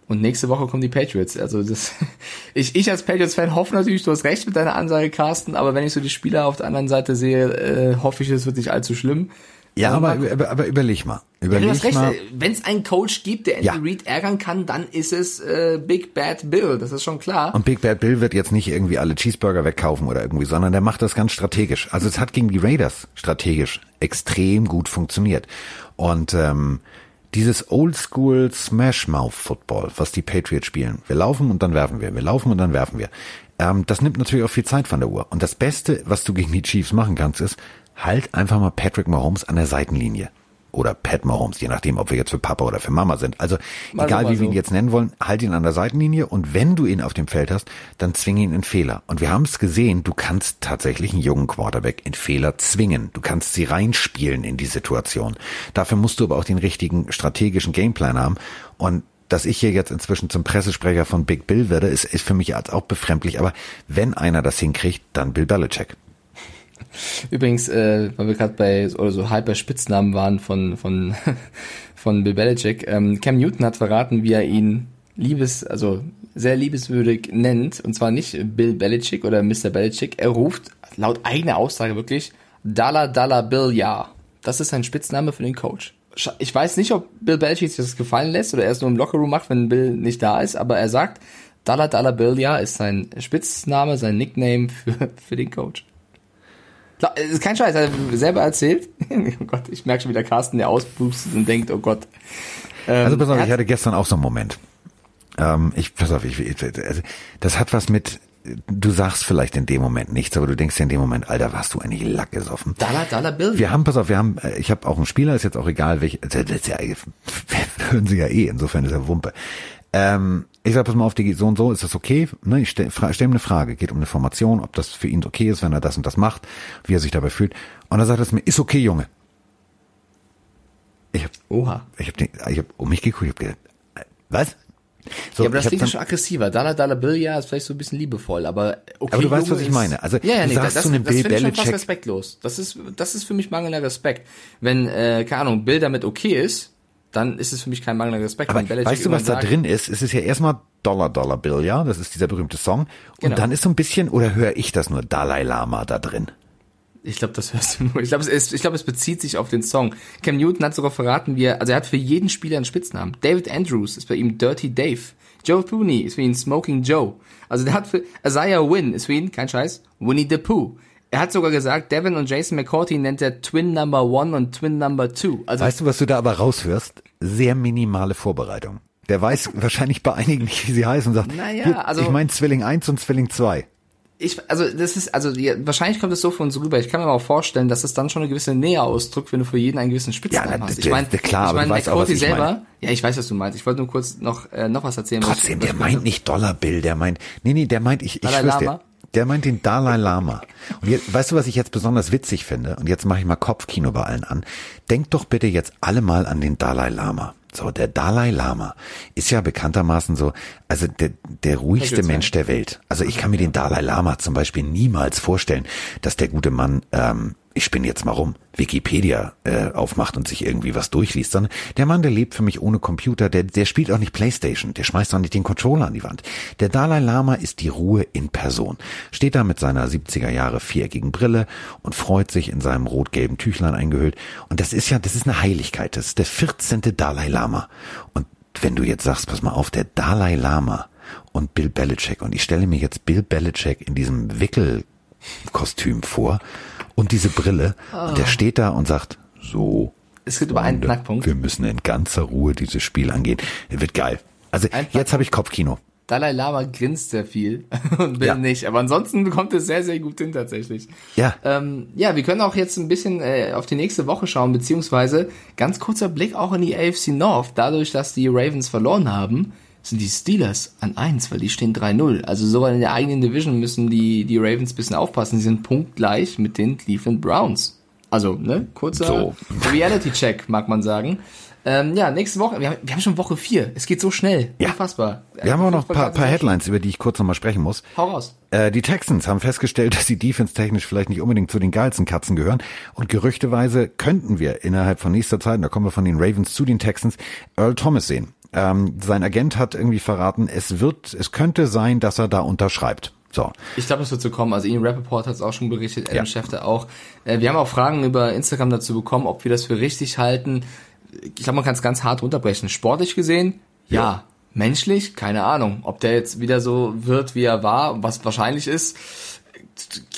Und nächste Woche kommen die Patriots. Also das, ich, ich als Patriots-Fan hoffe natürlich, du hast recht mit deiner Ansage, Carsten, aber wenn ich so die Spieler auf der anderen Seite sehe, äh, hoffe ich, es wird nicht allzu schlimm. Ja, Ähm, aber, aber, aber überleg mal. ja, Überleg du hast recht, mal. wenn es einen Coach gibt, der Andy Ja. Reid ärgern kann, dann ist es äh, Big Bad Bill, das ist schon klar. Und Big Bad Bill wird jetzt nicht irgendwie alle Cheeseburger wegkaufen oder irgendwie, sondern der macht das ganz strategisch. Also es hat gegen die Raiders strategisch extrem gut funktioniert. Und ähm, dieses Oldschool Smash Mouth Football, was die Patriots spielen, wir laufen und dann werfen wir, wir laufen und dann werfen wir. Ähm, das nimmt natürlich auch viel Zeit von der Uhr. Und das Beste, was du gegen die Chiefs machen kannst, ist, halt einfach mal Patrick Mahomes an der Seitenlinie. Oder Pat Mahomes, je nachdem, ob wir jetzt für Papa oder für Mama sind. Also Mal so, egal, mal wie wir ihn so. jetzt nennen wollen, halt ihn an der Seitenlinie und wenn du ihn auf dem Feld hast, dann zwing ihn in Fehler. Und wir haben es gesehen, du kannst tatsächlich einen jungen Quarterback in Fehler zwingen. Du kannst sie reinspielen in die Situation. Dafür musst du aber auch den richtigen strategischen Gameplan haben. Und dass ich hier jetzt inzwischen zum Pressesprecher von Big Bill werde, ist, ist für mich als auch befremdlich. Aber wenn einer das hinkriegt, dann Bill Belichick. Übrigens, äh, weil wir gerade bei oder so halb bei Spitznamen waren von von von Bill Belichick, ähm, Cam Newton hat verraten, wie er ihn liebes, also sehr liebeswürdig nennt, und zwar nicht Bill Belichick oder Mr. Belichick. Er ruft laut eigener Aussage wirklich Dollar Dollar Bill ja. Das ist sein Spitzname für den Coach. ich weiß nicht, ob Bill Belichick sich das gefallen lässt oder er es nur im Lockerroom macht, wenn Bill nicht da ist, aber er sagt, Dollar Dollar Bill, ja, ist sein Spitzname, sein Nickname für, für den Coach. Ist kein Scheiß, hat er selber erzählt. oh Gott, ich merke schon wieder Carsten, der ausbustet und denkt, oh Gott. Ähm, also pass auf, ich hatte gestern auch so einen Moment. Ähm, ich, pass auf, ich, also, das hat was mit, du sagst vielleicht in dem Moment nichts, aber du denkst ja in dem Moment, Alter, warst du eigentlich Lack gesoffen. Dollar, Dollar Bill. Wir haben, pass auf, wir haben, äh, ich habe auch einen Spieler, ist jetzt auch egal, welche, das ist ja, hören sie ja eh, insofern ist er Wumpe. Ähm, ich sag, pass mal auf, die so und so, ist das okay? Ne, ich stelle stell ihm eine Frage, geht um eine Formation, ob das für ihn okay ist, wenn er das und das macht, wie er sich dabei fühlt. Und dann sagt er mir, ist okay, Junge. Ich hab, Oha. Ich hab, den, ich hab um mich geguckt, ich hab gedacht, äh, was? So, ja, aber das klingt dann, schon aggressiver. Dollar Dollar Bill, ja, ist vielleicht so ein bisschen liebevoll, aber okay. Aber du weißt, was ich meine. Also, ja, ja, nee, das, so das finde ich schon fast respektlos. Das ist, das ist für mich mangelnder Respekt. Wenn, äh, keine Ahnung, Bill damit okay ist, dann ist es für mich kein mangelnder Respekt. Aber weißt du, was da drin ist? Es ist ja erstmal Dollar Dollar Bill, ja, das ist dieser berühmte Song. Und genau. dann ist so ein bisschen, oder höre ich das nur, Dalai Lama da drin? Ich glaube, das hörst du nur. Ich glaube, es, ich glaube, es bezieht sich auf den Song. Cam Newton hat sogar verraten, wie er, also er hat für jeden Spieler einen Spitznamen. David Andrews ist bei ihm Dirty Dave. Joe Thuney ist für ihn Smoking Joe. Also der hat für Isaiah Wynn ist für ihn, kein Scheiß, Winnie the Pooh. Er hat sogar gesagt, Devin und Jason McCourty nennt er Twin Number One und Twin Number Two. Also weißt du, was du da aber raushörst? Sehr minimale Vorbereitung. Der weiß wahrscheinlich bei einigen nicht, wie sie heißen und sagt, naja, also, ich meine Zwilling 1 und Zwilling 2 ich, also das ist, also ja, wahrscheinlich kommt es so von uns rüber. Ich kann mir aber auch vorstellen, dass es dann schon eine gewisse Nähe ausdrückt, wenn du für jeden einen gewissen Spitznamen ja, hast. Ich meine, klar, ich meine, McCourty selber, meine. ja, ich weiß, was du meinst. Ich wollte nur kurz noch äh, noch was erzählen. Trotzdem, was, der meint nicht Dollar Bill, der meint, nee, nee, der meint, ich, ich schwör's dir, der meint den Dalai Lama. Und jetzt, weißt du, was ich jetzt besonders witzig finde? Und jetzt mache ich mal Kopfkino bei allen an. Denkt doch bitte jetzt alle mal an den Dalai Lama. So, der Dalai Lama ist ja bekanntermaßen so, also der, der ruhigste Mensch der Welt. Also ich kann mir den Dalai Lama zum Beispiel niemals vorstellen, dass der gute Mann ähm, ich spinne jetzt mal rum, Wikipedia äh, aufmacht und sich irgendwie was durchliest, sondern der Mann, der lebt für mich ohne Computer, der, der spielt auch nicht Playstation, der schmeißt auch nicht den Controller an die Wand. Der Dalai Lama ist die Ruhe in Person. Steht da mit seiner 70er Jahre viereckigen Brille und freut sich in seinem rot-gelben Tüchlein eingehüllt. Und das ist ja, das ist eine Heiligkeit. Das ist der 14. Dalai Lama. Und wenn du jetzt sagst, pass mal auf, der Dalai Lama und Bill Belichick, und ich stelle mir jetzt Bill Belichick in diesem Wickelkostüm vor, und diese Brille. Oh. Und der steht da und sagt, so. Es gibt über einen Knackpunkt. Wir müssen in ganzer Ruhe dieses Spiel angehen. Wird geil. Also jetzt habe ich Kopfkino. Dalai Lama grinst sehr viel und Bill ja. nicht. Aber ansonsten kommt es sehr, sehr gut hin tatsächlich. Ja. Ähm, ja, wir können auch jetzt ein bisschen äh, auf die nächste Woche schauen, beziehungsweise ganz kurzer Blick auch in die AFC North. Dadurch, dass die Ravens verloren haben, sind die Steelers an eins, weil die stehen 3-0. Also sogar in der eigenen Division müssen die, die Ravens bisschen aufpassen. Sie sind punktgleich mit den Cleveland Browns. Also, ne, kurzer so. Reality-Check, mag man sagen. Ähm, ja, nächste Woche, wir haben, wir haben schon Woche 4. Es geht so schnell. Ja. Unfassbar. Wir haben auch noch ein paar, paar Headlines, über die ich kurz nochmal sprechen muss. Hau raus. Äh, die Texans haben festgestellt, dass sie defense-technisch vielleicht nicht unbedingt zu den geilsten Katzen gehören. Und gerüchteweise könnten wir innerhalb von nächster Zeit, da kommen wir von den Ravens zu den Texans, Earl Thomas sehen. Ähm, sein Agent hat irgendwie verraten, es wird, es könnte sein, dass er da unterschreibt. So. Ich glaube, es wird so kommen. Also Ian Rappaport hat es auch schon berichtet, Adam ja. Schefter auch. Äh, wir haben auch Fragen über Instagram dazu bekommen, ob wir das für richtig halten. Ich glaube, man kann es ganz hart runterbrechen. Sportlich gesehen, ja. ja. Menschlich, keine Ahnung. Ob der jetzt wieder so wird, wie er war, was wahrscheinlich ist,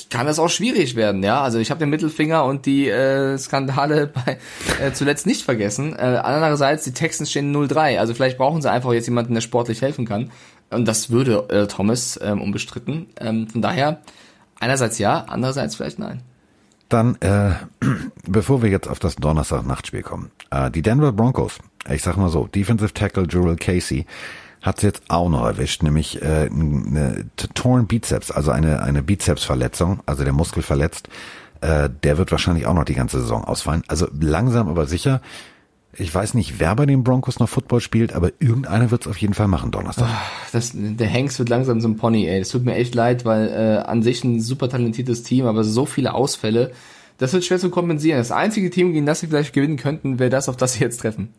kann das auch schwierig werden, ja. Also ich habe den Mittelfinger und die äh, Skandale bei, äh, zuletzt nicht vergessen. Äh, andererseits, die Texans stehen 0-3, also vielleicht brauchen sie einfach jetzt jemanden, der sportlich helfen kann. Und das würde äh, Thomas ähm, unbestritten. Ähm, von daher, einerseits ja, andererseits vielleicht nein. Dann, äh, bevor wir jetzt auf das Donnerstag-Nachtspiel kommen, äh, die Denver Broncos, ich sag mal so, Defensive Tackle Jurel Casey hat jetzt auch noch erwischt, nämlich äh, eine Torn Bizeps, also eine, eine Bizepsverletzung, also der Muskel verletzt. Äh, der wird wahrscheinlich auch noch die ganze Saison ausfallen. Also langsam aber sicher. Ich weiß nicht, wer bei den Broncos noch Football spielt, aber irgendeiner wird es auf jeden Fall machen Donnerstag. Das, der Hanks wird langsam so ein Pony, ey. Das tut mir echt leid, weil äh, an sich ein super talentiertes Team, aber so viele Ausfälle, das wird schwer zu kompensieren. Das einzige Team, gegen das sie vielleicht gewinnen könnten, wäre das, auf das sie jetzt treffen.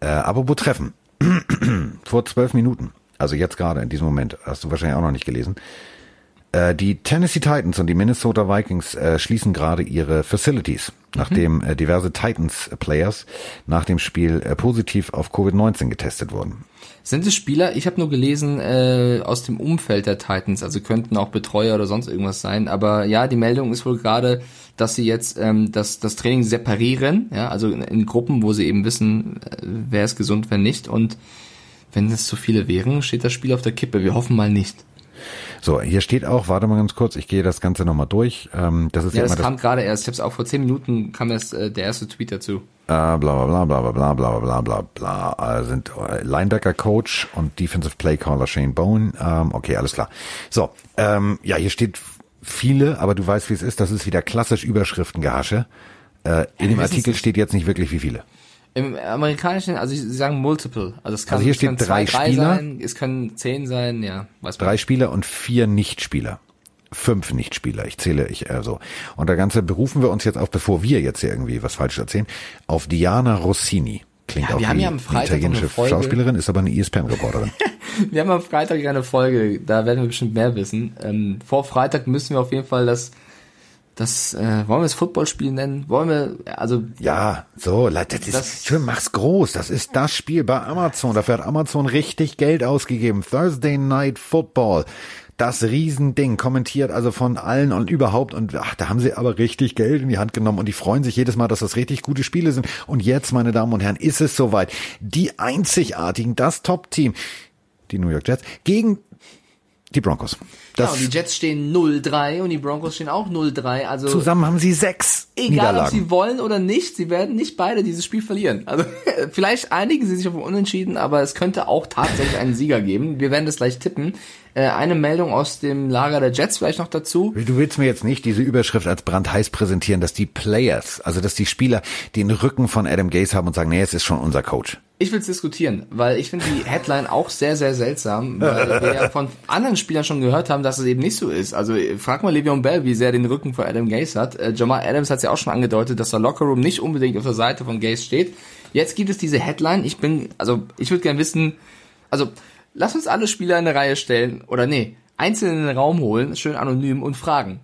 Äh, aber wo treffen? Vor zwölf Minuten, also jetzt gerade in diesem Moment, hast du wahrscheinlich auch noch nicht gelesen, die Tennessee Titans und die Minnesota Vikings äh, schließen gerade ihre Facilities, nachdem äh, diverse Titans-Players nach dem Spiel äh, positiv auf Covid-19 getestet wurden. Sind es Spieler? Ich habe nur gelesen äh, aus dem Umfeld der Titans, also könnten auch Betreuer oder sonst irgendwas sein. Aber ja, die Meldung ist wohl gerade, dass sie jetzt ähm, das, das Training separieren, ja, also in, in Gruppen, wo sie eben wissen, äh, wer ist gesund, wer nicht. Und wenn es zu viele wären, steht das Spiel auf der Kippe. Wir hoffen mal nicht. So, hier steht auch, warte mal ganz kurz, ich gehe das Ganze nochmal durch. Ähm, das ist Ja, ja, das kam gerade erst. Ich habe es auch vor zehn Minuten kam erst äh, der erste Tweet dazu. das, äh, bla bla bla bla bla bla bla bla bla äh, sind äh, Linebacker Coach und Defensive Play Caller Shane Bone. Ähm, okay, alles klar. So, ähm, ja, hier steht viele, aber du weißt, wie es ist. Das ist wieder klassisch Überschriftengehasche. Äh, in dem wir wissen's Artikel steht jetzt nicht wirklich wie viele. Im amerikanischen, also sie sagen multiple. Also es kann, Also hier steht drei zwei, drei Spieler. sein, es können zehn sein, ja, weiß man. Drei Spieler und vier Nichtspieler. Fünf Nichtspieler, ich zähle ich äh, so. Und der Ganze berufen wir uns jetzt auf, bevor wir jetzt hier irgendwie was falsch erzählen, auf Diana Rossini. Klingt Ja, auch wir haben ja am Freitag italienische eine Folge. Schauspielerin, ist aber eine ESPN-Reporterin. Wir haben am Freitag eine Folge, da werden wir bestimmt mehr wissen. Ähm, vor Freitag müssen wir auf jeden Fall das, das, äh, wollen wir es Footballspiel nennen? Wollen wir, also Ja, so, Leute, das ist, Das- schön, mach's groß. Das ist das Spiel bei Amazon. Dafür hat Amazon richtig Geld ausgegeben. Thursday Night Football. Das Riesending, kommentiert also von allen und überhaupt. Und ach, da haben sie aber richtig Geld in die Hand genommen und die freuen sich jedes Mal, dass das richtig gute Spiele sind. Und jetzt, meine Damen und Herren, ist es soweit. Die einzigartigen, das Top-Team, die New York Jets, gegen die Broncos. Das und die Jets stehen 0-3 und die Broncos stehen auch 0-3. Also zusammen haben sie sechs egal, ob sie wollen oder nicht, sie werden nicht beide dieses Spiel verlieren. Also vielleicht einigen sie sich auf ein Unentschieden, aber es könnte auch tatsächlich einen Sieger geben. Wir werden das gleich tippen. Äh, eine Meldung aus dem Lager der Jets vielleicht noch dazu. Du willst mir jetzt nicht diese Überschrift als brandheiß präsentieren, dass die Players, also dass die Spieler den Rücken von Adam Gase haben und sagen, nee, es ist schon unser Coach. Ich will es diskutieren, weil ich finde die Headline auch sehr, sehr seltsam, weil wir ja von anderen Spielern schon gehört haben, dass es eben nicht so ist. Also frag mal Le'Veon Bell, wie sehr er den Rücken von Adam Gase hat. Äh, Jamal Adams hat ja auch schon angedeutet, dass der Lockerroom nicht unbedingt auf der Seite von Gase steht. Jetzt gibt es diese Headline. Ich bin, also ich würde gerne wissen, also lass uns alle Spieler in eine Reihe stellen oder nee, einzeln in den Raum holen, schön anonym und fragen.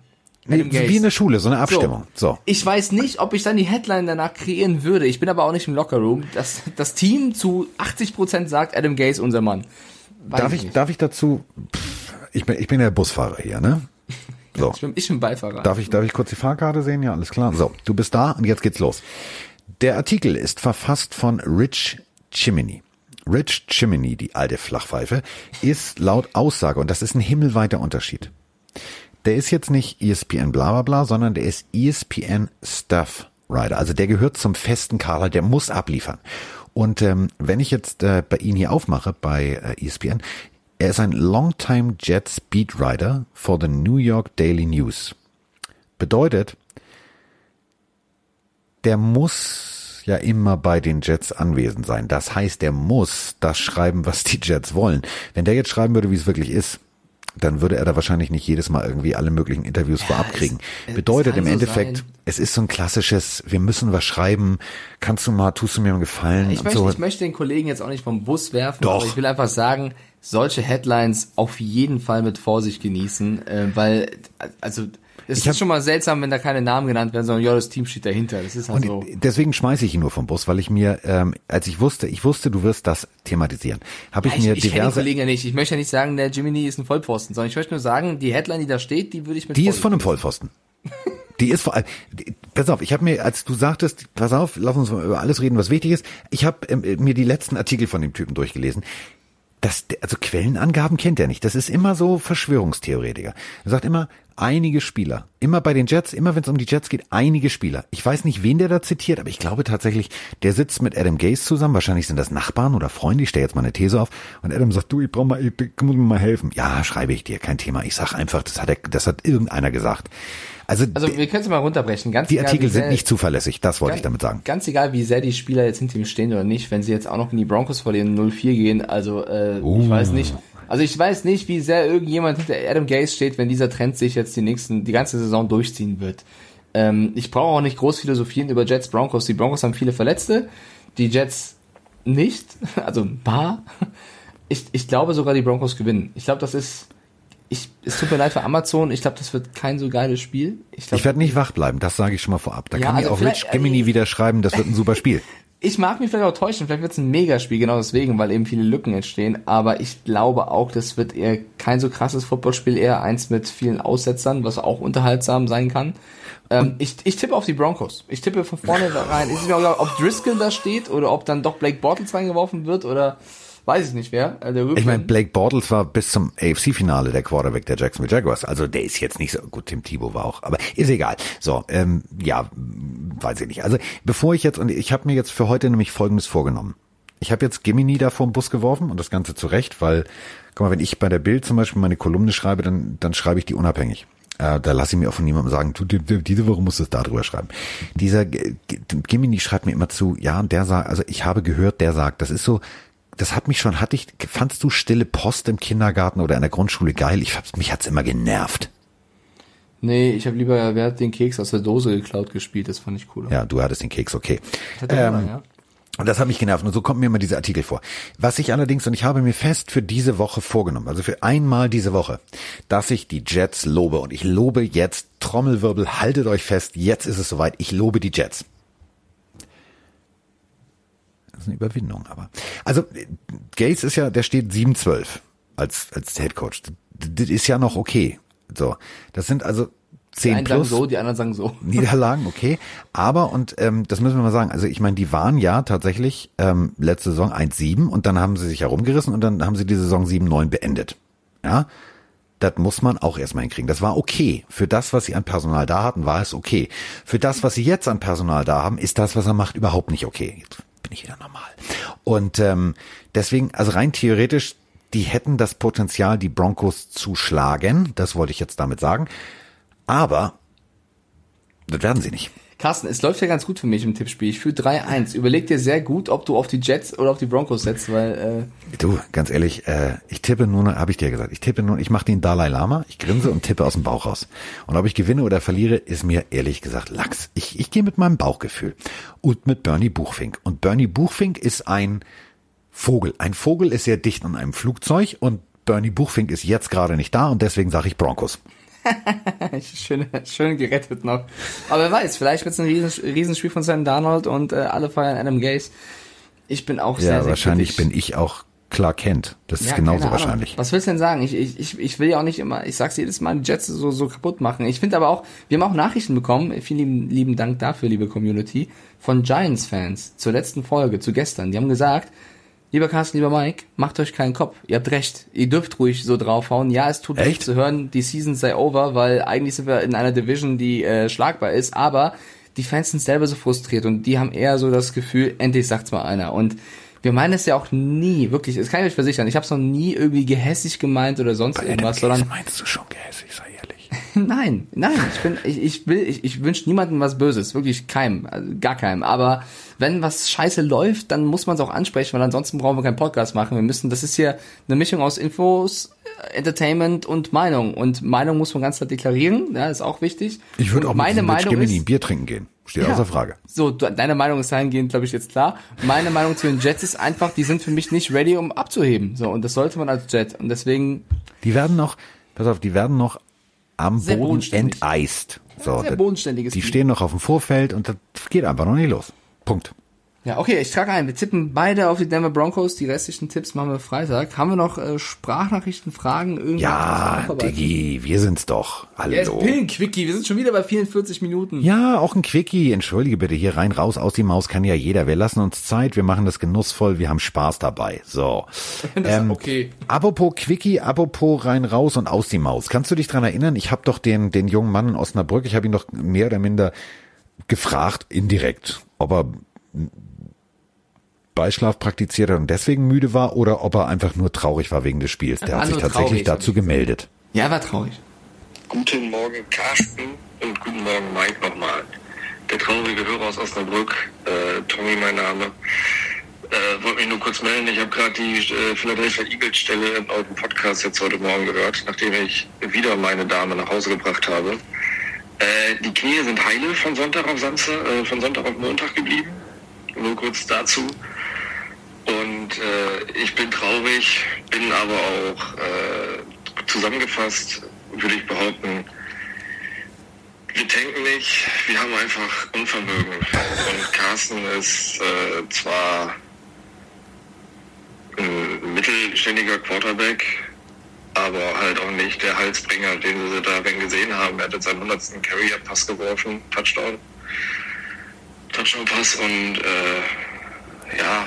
Gase. wie in der Schule, so eine Abstimmung. So. Ich weiß nicht, ob ich dann die Headline danach kreieren würde. Ich bin aber auch nicht im Lockerroom. Das, das Team zu 80% sagt Adam Gase unser Mann. Weiß Darf ich, nicht. darf ich dazu, pff, ich bin, ich bin der Busfahrer hier, ne? So. Ich bin, ich bin Beifahrer. Darf ich, darf ich kurz die Fahrkarte sehen? Ja, alles klar. So, du bist da und jetzt geht's los. Der Artikel ist verfasst von Rich Chimney. Rich Chimney, die alte Flachpfeife, ist laut Aussage, und das ist ein himmelweiter Unterschied. Der ist jetzt nicht ESPN bla bla bla, sondern der ist ESPN Stuff Rider. Also der gehört zum festen Kader, der muss abliefern. Und ähm, wenn ich jetzt äh, bei Ihnen hier aufmache, bei äh, ESPN, er ist ein Longtime Jets Beat Writer for the New York Daily News. Bedeutet, der muss ja immer bei den Jets anwesend sein. Das heißt, der muss das schreiben, was die Jets wollen. Wenn der jetzt schreiben würde, wie es wirklich ist, dann würde er da wahrscheinlich nicht jedes Mal irgendwie alle möglichen Interviews vorab es- kriegen. es Bedeutet kann im so Endeffekt, sein. es ist so ein klassisches, wir müssen was schreiben, kannst du mal, tust du mir einen Gefallen ich, und möchte, so. ich möchte den Kollegen jetzt auch nicht vom Bus werfen, Doch. aber ich will einfach sagen, solche Headlines auf jeden Fall mit Vorsicht genießen, äh, weil, also, es Ich ist schon mal seltsam, wenn da keine Namen genannt werden, sondern ja, das Team steht dahinter. Das ist halt so. Deswegen schmeiße ich ihn nur vom Bus, weil ich mir, ähm, als ich wusste, ich wusste, du wirst das thematisieren, habe ich Ich, mir ich diverse, Kollegen ja nicht. Ich möchte ja nicht sagen, der Jiminy ist ein Vollpfosten, sondern ich möchte nur sagen, die Headline, die da steht, die würde ich mit die ist von einem Vollpfosten. Die ist vor allem, pass auf, ich habe mir, als du sagtest, pass auf, lass uns mal über alles reden, was wichtig ist, ich habe ähm, mir die letzten Artikel von dem Typen durchgelesen. Das, also Quellenangaben kennt er nicht. Das ist immer so Verschwörungstheoretiker. Er sagt immer, einige Spieler. Immer bei den Jets, immer wenn es um die Jets geht, einige Spieler. Ich weiß nicht, wen der da zitiert, aber ich glaube tatsächlich, der sitzt mit Adam Gase zusammen. Wahrscheinlich sind das Nachbarn oder Freunde. Ich stelle jetzt mal eine These auf. Und Adam sagt, du, ich brauch mal, ich, ich muss mir mal helfen. Ja, schreibe ich dir, kein Thema. Ich sag einfach, das hat, er, das hat irgendeiner gesagt. Also, Also wir können es mal runterbrechen. Ganz die egal, Artikel sind sehr- nicht zuverlässig. Das wollte ich damit sagen. Ganz egal, wie sehr die Spieler jetzt hinter ihm stehen oder nicht, wenn sie jetzt auch noch in die Broncos vor den 0-4 gehen, also äh, ich Uh. weiß nicht. Also ich weiß nicht, wie sehr irgendjemand hinter Adam Gase steht, wenn dieser Trend sich jetzt die nächsten, die ganze Saison durchziehen wird. Ähm, ich brauche auch nicht groß philosophieren über Jets Broncos. Die Broncos haben viele Verletzte, die Jets nicht, also ein paar. Ich, ich glaube sogar, die Broncos gewinnen. Ich glaube, das ist ich, es tut mir leid für Amazon, ich glaube, das wird kein so geiles Spiel. Ich, glaub, ich werde nicht wach bleiben, das sage ich schon mal vorab. Da Ja, kann mir also auch Rich vielleicht- Gemini äh, wieder schreiben, das wird ein super Spiel. Ich mag mich vielleicht auch täuschen, vielleicht wird es ein Megaspiel, genau deswegen, weil eben viele Lücken entstehen. Aber ich glaube auch, das wird eher kein so krasses Footballspiel, eher eins mit vielen Aussetzern, was auch unterhaltsam sein kann. Ähm, ich, ich tippe auf die Broncos. Ich tippe von vorne da rein. Ich weiß nicht, ob Driscoll da steht oder ob dann doch Blake Bortles reingeworfen wird oder weiß ich nicht wer. Äh, Der Ich meine, Blake Bortles war bis zum AFC-Finale der Quarterback der Jacksonville Jaguars. Also der ist jetzt nicht so gut. Tim Thibault war auch, aber ist egal. So, ähm, ja, weiß ich nicht. Also bevor ich jetzt und ich habe mir jetzt für heute nämlich Folgendes vorgenommen. Ich habe jetzt Gemini da vor den Bus geworfen und das Ganze zurecht, weil, guck mal, wenn ich bei der Bild zum Beispiel meine Kolumne schreibe, dann, dann schreibe ich die unabhängig. Äh, da lasse ich mir auch von niemandem sagen, du, die- die- diese Woche musst du es da drüber schreiben. Dieser G- G- Gemini schreibt mir immer zu, ja, der sagt, also ich habe gehört, der sagt, das ist so, das hat mich schon, hatte ich, fandst du stille Post im Kindergarten oder in der Grundschule geil? Ich hab's, mich hat's immer genervt. Nee, ich habe lieber, wer hat den Keks aus der Dose geklaut gespielt, das fand ich cooler. Ja, du hattest den Keks, okay. Das hat Ähm, immer, ja. Und das hat mich genervt. Und so kommt mir immer dieser Artikel vor. Was ich allerdings, und ich habe mir fest für diese Woche vorgenommen, also für einmal diese Woche, dass ich die Jets lobe. Und ich lobe jetzt, Trommelwirbel, haltet euch fest, jetzt ist es soweit, ich lobe die Jets. Das ist eine Überwindung, aber. Also, Gates ist ja, der steht 7-12 als, als Head Coach. Das ist ja noch okay. So. Das sind also Die 10 einen sagen plus. so, die anderen sagen so. Niederlagen, okay. Aber, und ähm, das müssen wir mal sagen, also ich meine, die waren ja tatsächlich ähm, letzte Saison 1-7 und dann haben sie sich herumgerissen und dann haben sie die Saison 7-9 beendet. Ja, das muss man auch erstmal hinkriegen. Das war okay. Für das, was sie an Personal da hatten, war es okay. Für das, was sie jetzt an Personal da haben, ist das, was er macht, überhaupt nicht okay. Ich wieder normal. Und ähm, deswegen, also rein theoretisch, die hätten das Potenzial, die Broncos zu schlagen. Das wollte ich jetzt damit sagen. Aber das werden sie nicht. Carsten, es läuft ja ganz gut für mich im Tippspiel. Ich führe 3-1. Überleg dir sehr gut, ob du auf die Jets oder auf die Broncos setzt, weil Du, ganz ehrlich, äh, ich tippe nur, habe ich dir gesagt, ich tippe nur, ich mache den Dalai Lama, ich grinse und tippe aus dem Bauch raus. Und ob ich gewinne oder verliere, ist mir ehrlich gesagt Lachs. Ich, ich gehe mit meinem Bauchgefühl und mit Bernie Buchfink. Und Bernie Buchfink ist ein Vogel. Ein Vogel ist sehr dicht an einem Flugzeug und Bernie Buchfink ist jetzt gerade nicht da und deswegen sage ich Broncos. schön, schön gerettet noch. Aber wer weiß, vielleicht wird es ein Riesen, Riesenspiel von Sam Darnold und äh, alle feiern Adam Gaze. Ich bin auch sehr, Ja, sehr wahrscheinlich kritisch. bin ich auch klar kennt. Das ist Ja, genauso keine Ahnung. wahrscheinlich. Was willst du denn sagen? Ich, ich, ich, will ja auch nicht immer, ich sag's jedes Mal, die Jets so, so kaputt machen. Ich finde aber auch, wir haben auch Nachrichten bekommen, vielen lieben, lieben Dank dafür, liebe Community, von Giants-Fans zur letzten Folge, zu gestern. Die haben gesagt, lieber Carsten, lieber Mike, macht euch keinen Kopf. Ihr habt recht. Ihr dürft ruhig so draufhauen. Ja, es tut Echt? zu hören, die Season sei over, weil eigentlich sind wir in einer Division, die äh, schlagbar ist, aber die Fans sind selber so frustriert und die haben eher so das Gefühl, endlich sagt's mal einer. Und wir meinen es ja auch nie, wirklich, das kann ich euch versichern, ich habe es noch nie irgendwie gehässig gemeint oder sonst irgendwas, sondern meinst du schon gehässig, sei. nein, nein, ich bin, ich, ich will, ich, ich wünsche niemandem was Böses, wirklich keinem, also gar keinem. Aber wenn was scheiße läuft, dann muss man es auch ansprechen, weil ansonsten brauchen wir keinen Podcast machen. Wir müssen, das ist hier eine Mischung aus Infos, äh, Entertainment und Meinung. Und Meinung muss man ganz klar deklarieren, ja, ist auch wichtig. Ich würde auch meine mit Meinung ist, ein Bier trinken gehen. Steht Ja. außer Frage. so, deine Meinung ist dahingehend, glaube ich, jetzt klar. Meine Meinung zu den Jets ist einfach, die sind für mich nicht ready, um abzuheben. So, und das sollte man als Jet. Und deswegen Die werden noch, pass auf, die werden noch am Sehr Boden enteist. So, sehr bodenständiges Die Spiel. stehen noch auf dem Vorfeld und das geht einfach noch nicht los. Punkt. Ja, okay, ich trage ein. Wir tippen beide auf die Denver Broncos. Die restlichen Tipps machen wir Freitag. Haben wir noch äh, Sprachnachrichten, Fragen? Irgendwas Ja, Diggi, wir sind's doch. Hallo. Ja, ist Pillenquickie. Wir sind schon wieder bei 44 Minuten. Ja, auch ein Quickie. Entschuldige bitte, hier rein, raus, aus die Maus kann ja jeder. Wir lassen uns Zeit, wir machen das genussvoll, wir haben Spaß dabei. So. Ähm, okay. Apropos Quickie, apropos rein, raus und aus die Maus. Kannst du dich dran erinnern? Ich habe doch den, den jungen Mann in Osnabrück, ich habe ihn doch mehr oder minder gefragt, indirekt, ob er Beischlaf praktiziert hat und deswegen müde war oder ob er einfach nur traurig war wegen des Spiels. Der Er hat sich tatsächlich traurig, dazu gemeldet. Ja, war traurig. Guten Morgen, Carsten und guten Morgen, Mike nochmal. Der traurige Hörer aus Osnabrück, äh, Tommy mein Name. Äh, wollte mich nur kurz melden. Ich habe gerade die äh, Philadelphia Eagles Stelle in eurem Podcast jetzt heute Morgen gehört, nachdem ich wieder meine Dame nach Hause gebracht habe. Äh, die Knie sind heile von Sonntag auf Samstag, äh, von Sonntag auf Montag geblieben. Nur kurz dazu. Und äh, ich bin traurig, bin aber auch äh, zusammengefasst würde ich behaupten, wir tanken nicht, wir haben einfach Unvermögen. Und Carsten ist äh, zwar ein mittelständiger Quarterback, aber halt auch nicht der Halsbringer, den sie da gesehen haben. Er hat jetzt seinen 100. Carrier-Pass geworfen, Touchdown. Touchdown-Pass und äh, ja,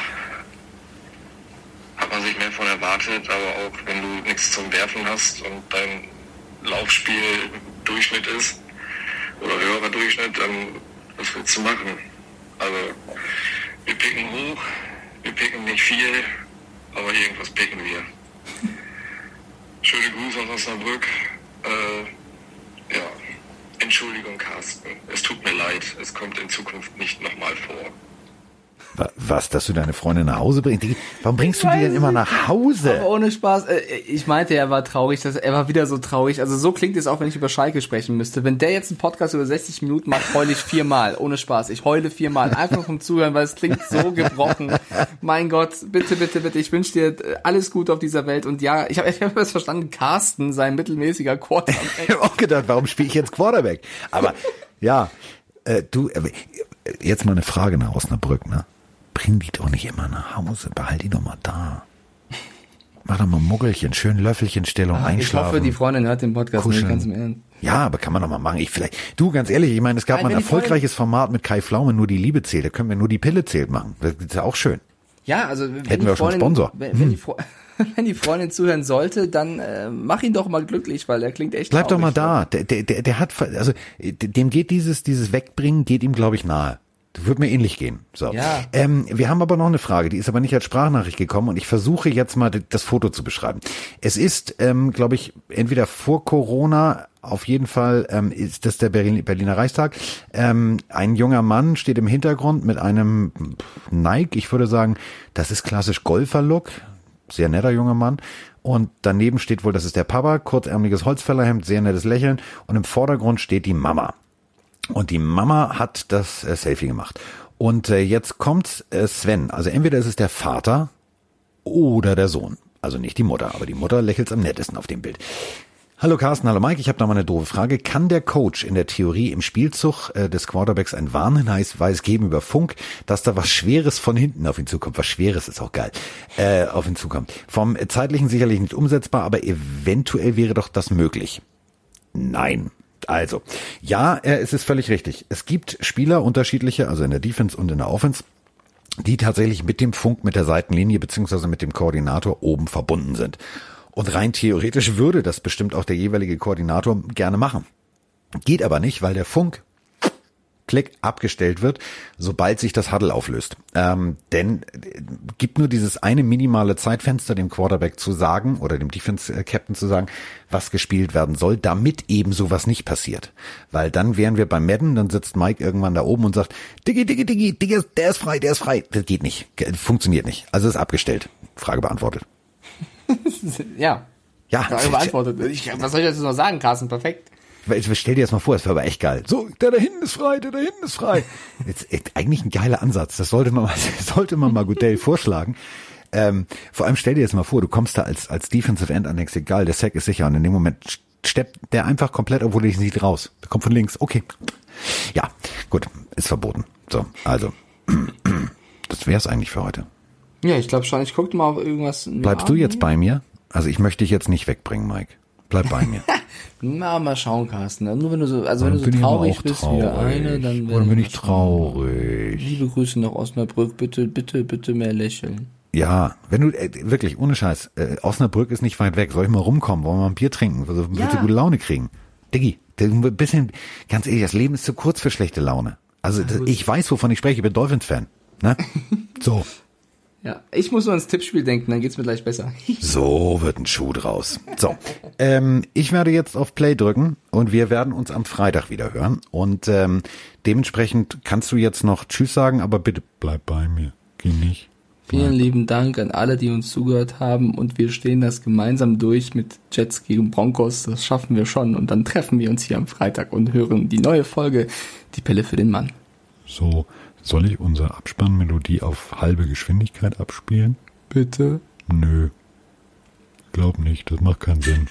hat man sich mehr von erwartet, aber auch wenn du nichts zum Werfen hast und dein Laufspiel Durchschnitt ist oder höherer Durchschnitt, dann was willst du machen? Also wir picken hoch, wir picken nicht viel, aber irgendwas picken wir. Schöne Grüße aus Osnabrück. Äh, ja, Entschuldigung, Carsten. Es tut mir leid. Es kommt in Zukunft nicht nochmal vor. Was, dass du deine Freundin nach Hause bringst? Warum bringst du die denn immer nach Hause? Aber ohne Spaß. äh, Ich meinte, er war traurig. dass- Er war wieder so traurig. Also so klingt es auch, wenn ich über Schalke sprechen müsste. Wenn der jetzt einen Podcast über 60 Minuten macht, heule ich viermal. Ohne Spaß. Ich heule viermal. Einfach vom Zuhören, weil es klingt so gebrochen. Mein Gott, bitte, bitte, bitte. Ich wünsche dir äh, alles Gute auf dieser Welt. Und ja, ich habe ich hab es verstanden. Carsten, sein mittelmäßiger Ich Quarterback. habe auch gedacht, warum spiele ich jetzt Quarterback? Aber ja, äh, du, äh, jetzt mal eine Frage nach Osnabrück, ne? Bring die doch nicht immer nach Hause, behalt die doch mal da. Mach doch mal Muggelchen, schön Löffelchenstellung, Ich einschlafen. hoffe, die Freundin hört den Podcast nicht ganz im Ernst. Ja, aber kann man doch mal machen. Ich vielleicht, du, ganz ehrlich, ich meine, es gab Nein, mal ein die Freundin- erfolgreiches Format mit Kai Pflaume, nur die Liebe zählt. Da können wir nur die Pille zählt machen. Das ist ja auch schön. Ja, also wenn Hätten die wir auch schon Freundin, Sponsor. Hm. Wenn, wenn, die Fre wenn die Freundin zuhören sollte, dann äh, mach ihn doch mal glücklich, weil er klingt echt Bleib doch mal da. Der, der, der, der hat, also dem geht dieses, dieses Wegbringen, geht ihm, glaube ich, nahe. Das wird mir ähnlich gehen. So. Ja. Ähm, wir haben aber noch eine Frage, die ist aber nicht als Sprachnachricht gekommen und ich versuche jetzt mal das Foto zu beschreiben. Es ist, ähm, glaube ich, entweder vor Corona, auf jeden Fall ähm, ist das der Berlin, Berliner Reichstag. Ähm, ein junger Mann steht im Hintergrund mit einem Nike, ich würde sagen, das ist klassisch Golfer-Look, sehr netter junger Mann. Und daneben steht wohl, das ist der Papa, kurzärmeliges Holzfällerhemd, sehr nettes Lächeln. Und im Vordergrund steht die Mama. Und die Mama hat das äh, Selfie gemacht. Und äh, jetzt kommt äh, Sven. Also entweder ist es der Vater oder der Sohn. Also nicht die Mutter, aber die Mutter lächelt am nettesten auf dem Bild. Hallo Carsten, hallo Mike, ich habe da mal eine doofe Frage. Kann der Coach in der Theorie im Spielzug äh, des Quarterbacks ein Warnhinweis geben über Funk, dass da was Schweres von hinten auf ihn zukommt? Was Schweres ist auch geil, äh, auf ihn zukommt. Vom zeitlichen sicherlich nicht umsetzbar, aber eventuell wäre doch das möglich. Nein. Also, ja, es ist völlig richtig. Es gibt Spieler unterschiedliche, also in der Defense und in der Offense, die tatsächlich mit dem Funk, mit der Seitenlinie beziehungsweise mit dem Koordinator oben verbunden sind. Und rein theoretisch würde das bestimmt auch der jeweilige Koordinator gerne machen. Geht aber nicht, weil der Funk Klick abgestellt wird, sobald sich das Huddle auflöst. Ähm, denn äh, gibt nur dieses eine minimale Zeitfenster dem Quarterback zu sagen oder dem Defense äh, Captain zu sagen, was gespielt werden soll, damit eben sowas nicht passiert. Weil dann wären wir beim Madden, dann sitzt Mike irgendwann da oben und sagt, Diggi, Diggi, Diggi, Diggi, der ist frei, der ist frei. Das geht nicht. Funktioniert nicht. Also ist abgestellt. Frage beantwortet. Ja. Ja, Frage beantwortet. Ich, was soll ich jetzt noch sagen, Carsten? Perfekt. Stell dir das mal vor, das wäre aber echt geil. So, der da hinten ist frei, der da hinten ist frei. Jetzt, echt, eigentlich ein geiler Ansatz. Das sollte man mal, sollte man mal Goodell vorschlagen. Ähm, vor allem stell dir jetzt mal vor, du kommst da als, als Defensive End an, denkst, egal, der Sack ist sicher. Und in dem Moment steppt der einfach komplett, obwohl er dich nicht raus. Der kommt von links. Okay. Ja, gut, ist verboten. So, also. Das wär's eigentlich für heute. Ja, ich glaube schon. Ich guckte mal auf irgendwas. Bleibst du jetzt bei mir? Also ich möchte dich jetzt nicht wegbringen, Mike. Bleib bei mir. Na, mal schauen, Carsten. Nur wenn du so, also wenn Dann du so traurig bist wie der eine, dann Oder bin ich traurig? Liebe Grüße nach Osnabrück. Bitte, bitte, bitte mehr lächeln. Ja, wenn du äh, wirklich ohne Scheiß, äh, Osnabrück ist nicht weit weg. Soll ich mal rumkommen? Wollen wir mal ein Bier trinken? Also, Ja. Willst du gute Laune kriegen? Diggi, ein bisschen, ganz ehrlich, das Leben ist zu kurz für schlechte Laune. Also das, ich weiß, wovon ich spreche. Ich bin Dolphins-Fan. Ne? So, Ja, ich muss nur ans Tippspiel denken, dann geht's mir gleich besser. so wird ein Schuh draus. So, ähm, ich werde jetzt auf Play drücken und wir werden uns am Freitag wieder hören. Und ähm, dementsprechend kannst du jetzt noch Tschüss sagen, aber bitte bleib bei mir. Geh nicht. Vielen lieben Dank an alle, die uns zugehört haben und wir stehen das gemeinsam durch mit Jets gegen Broncos. Das schaffen wir schon und dann treffen wir uns hier am Freitag und hören die neue Folge Die Pille für den Mann. So, soll ich unsere Abspannmelodie auf halbe Geschwindigkeit abspielen? Bitte. Nö. Glaub nicht, das macht keinen Sinn.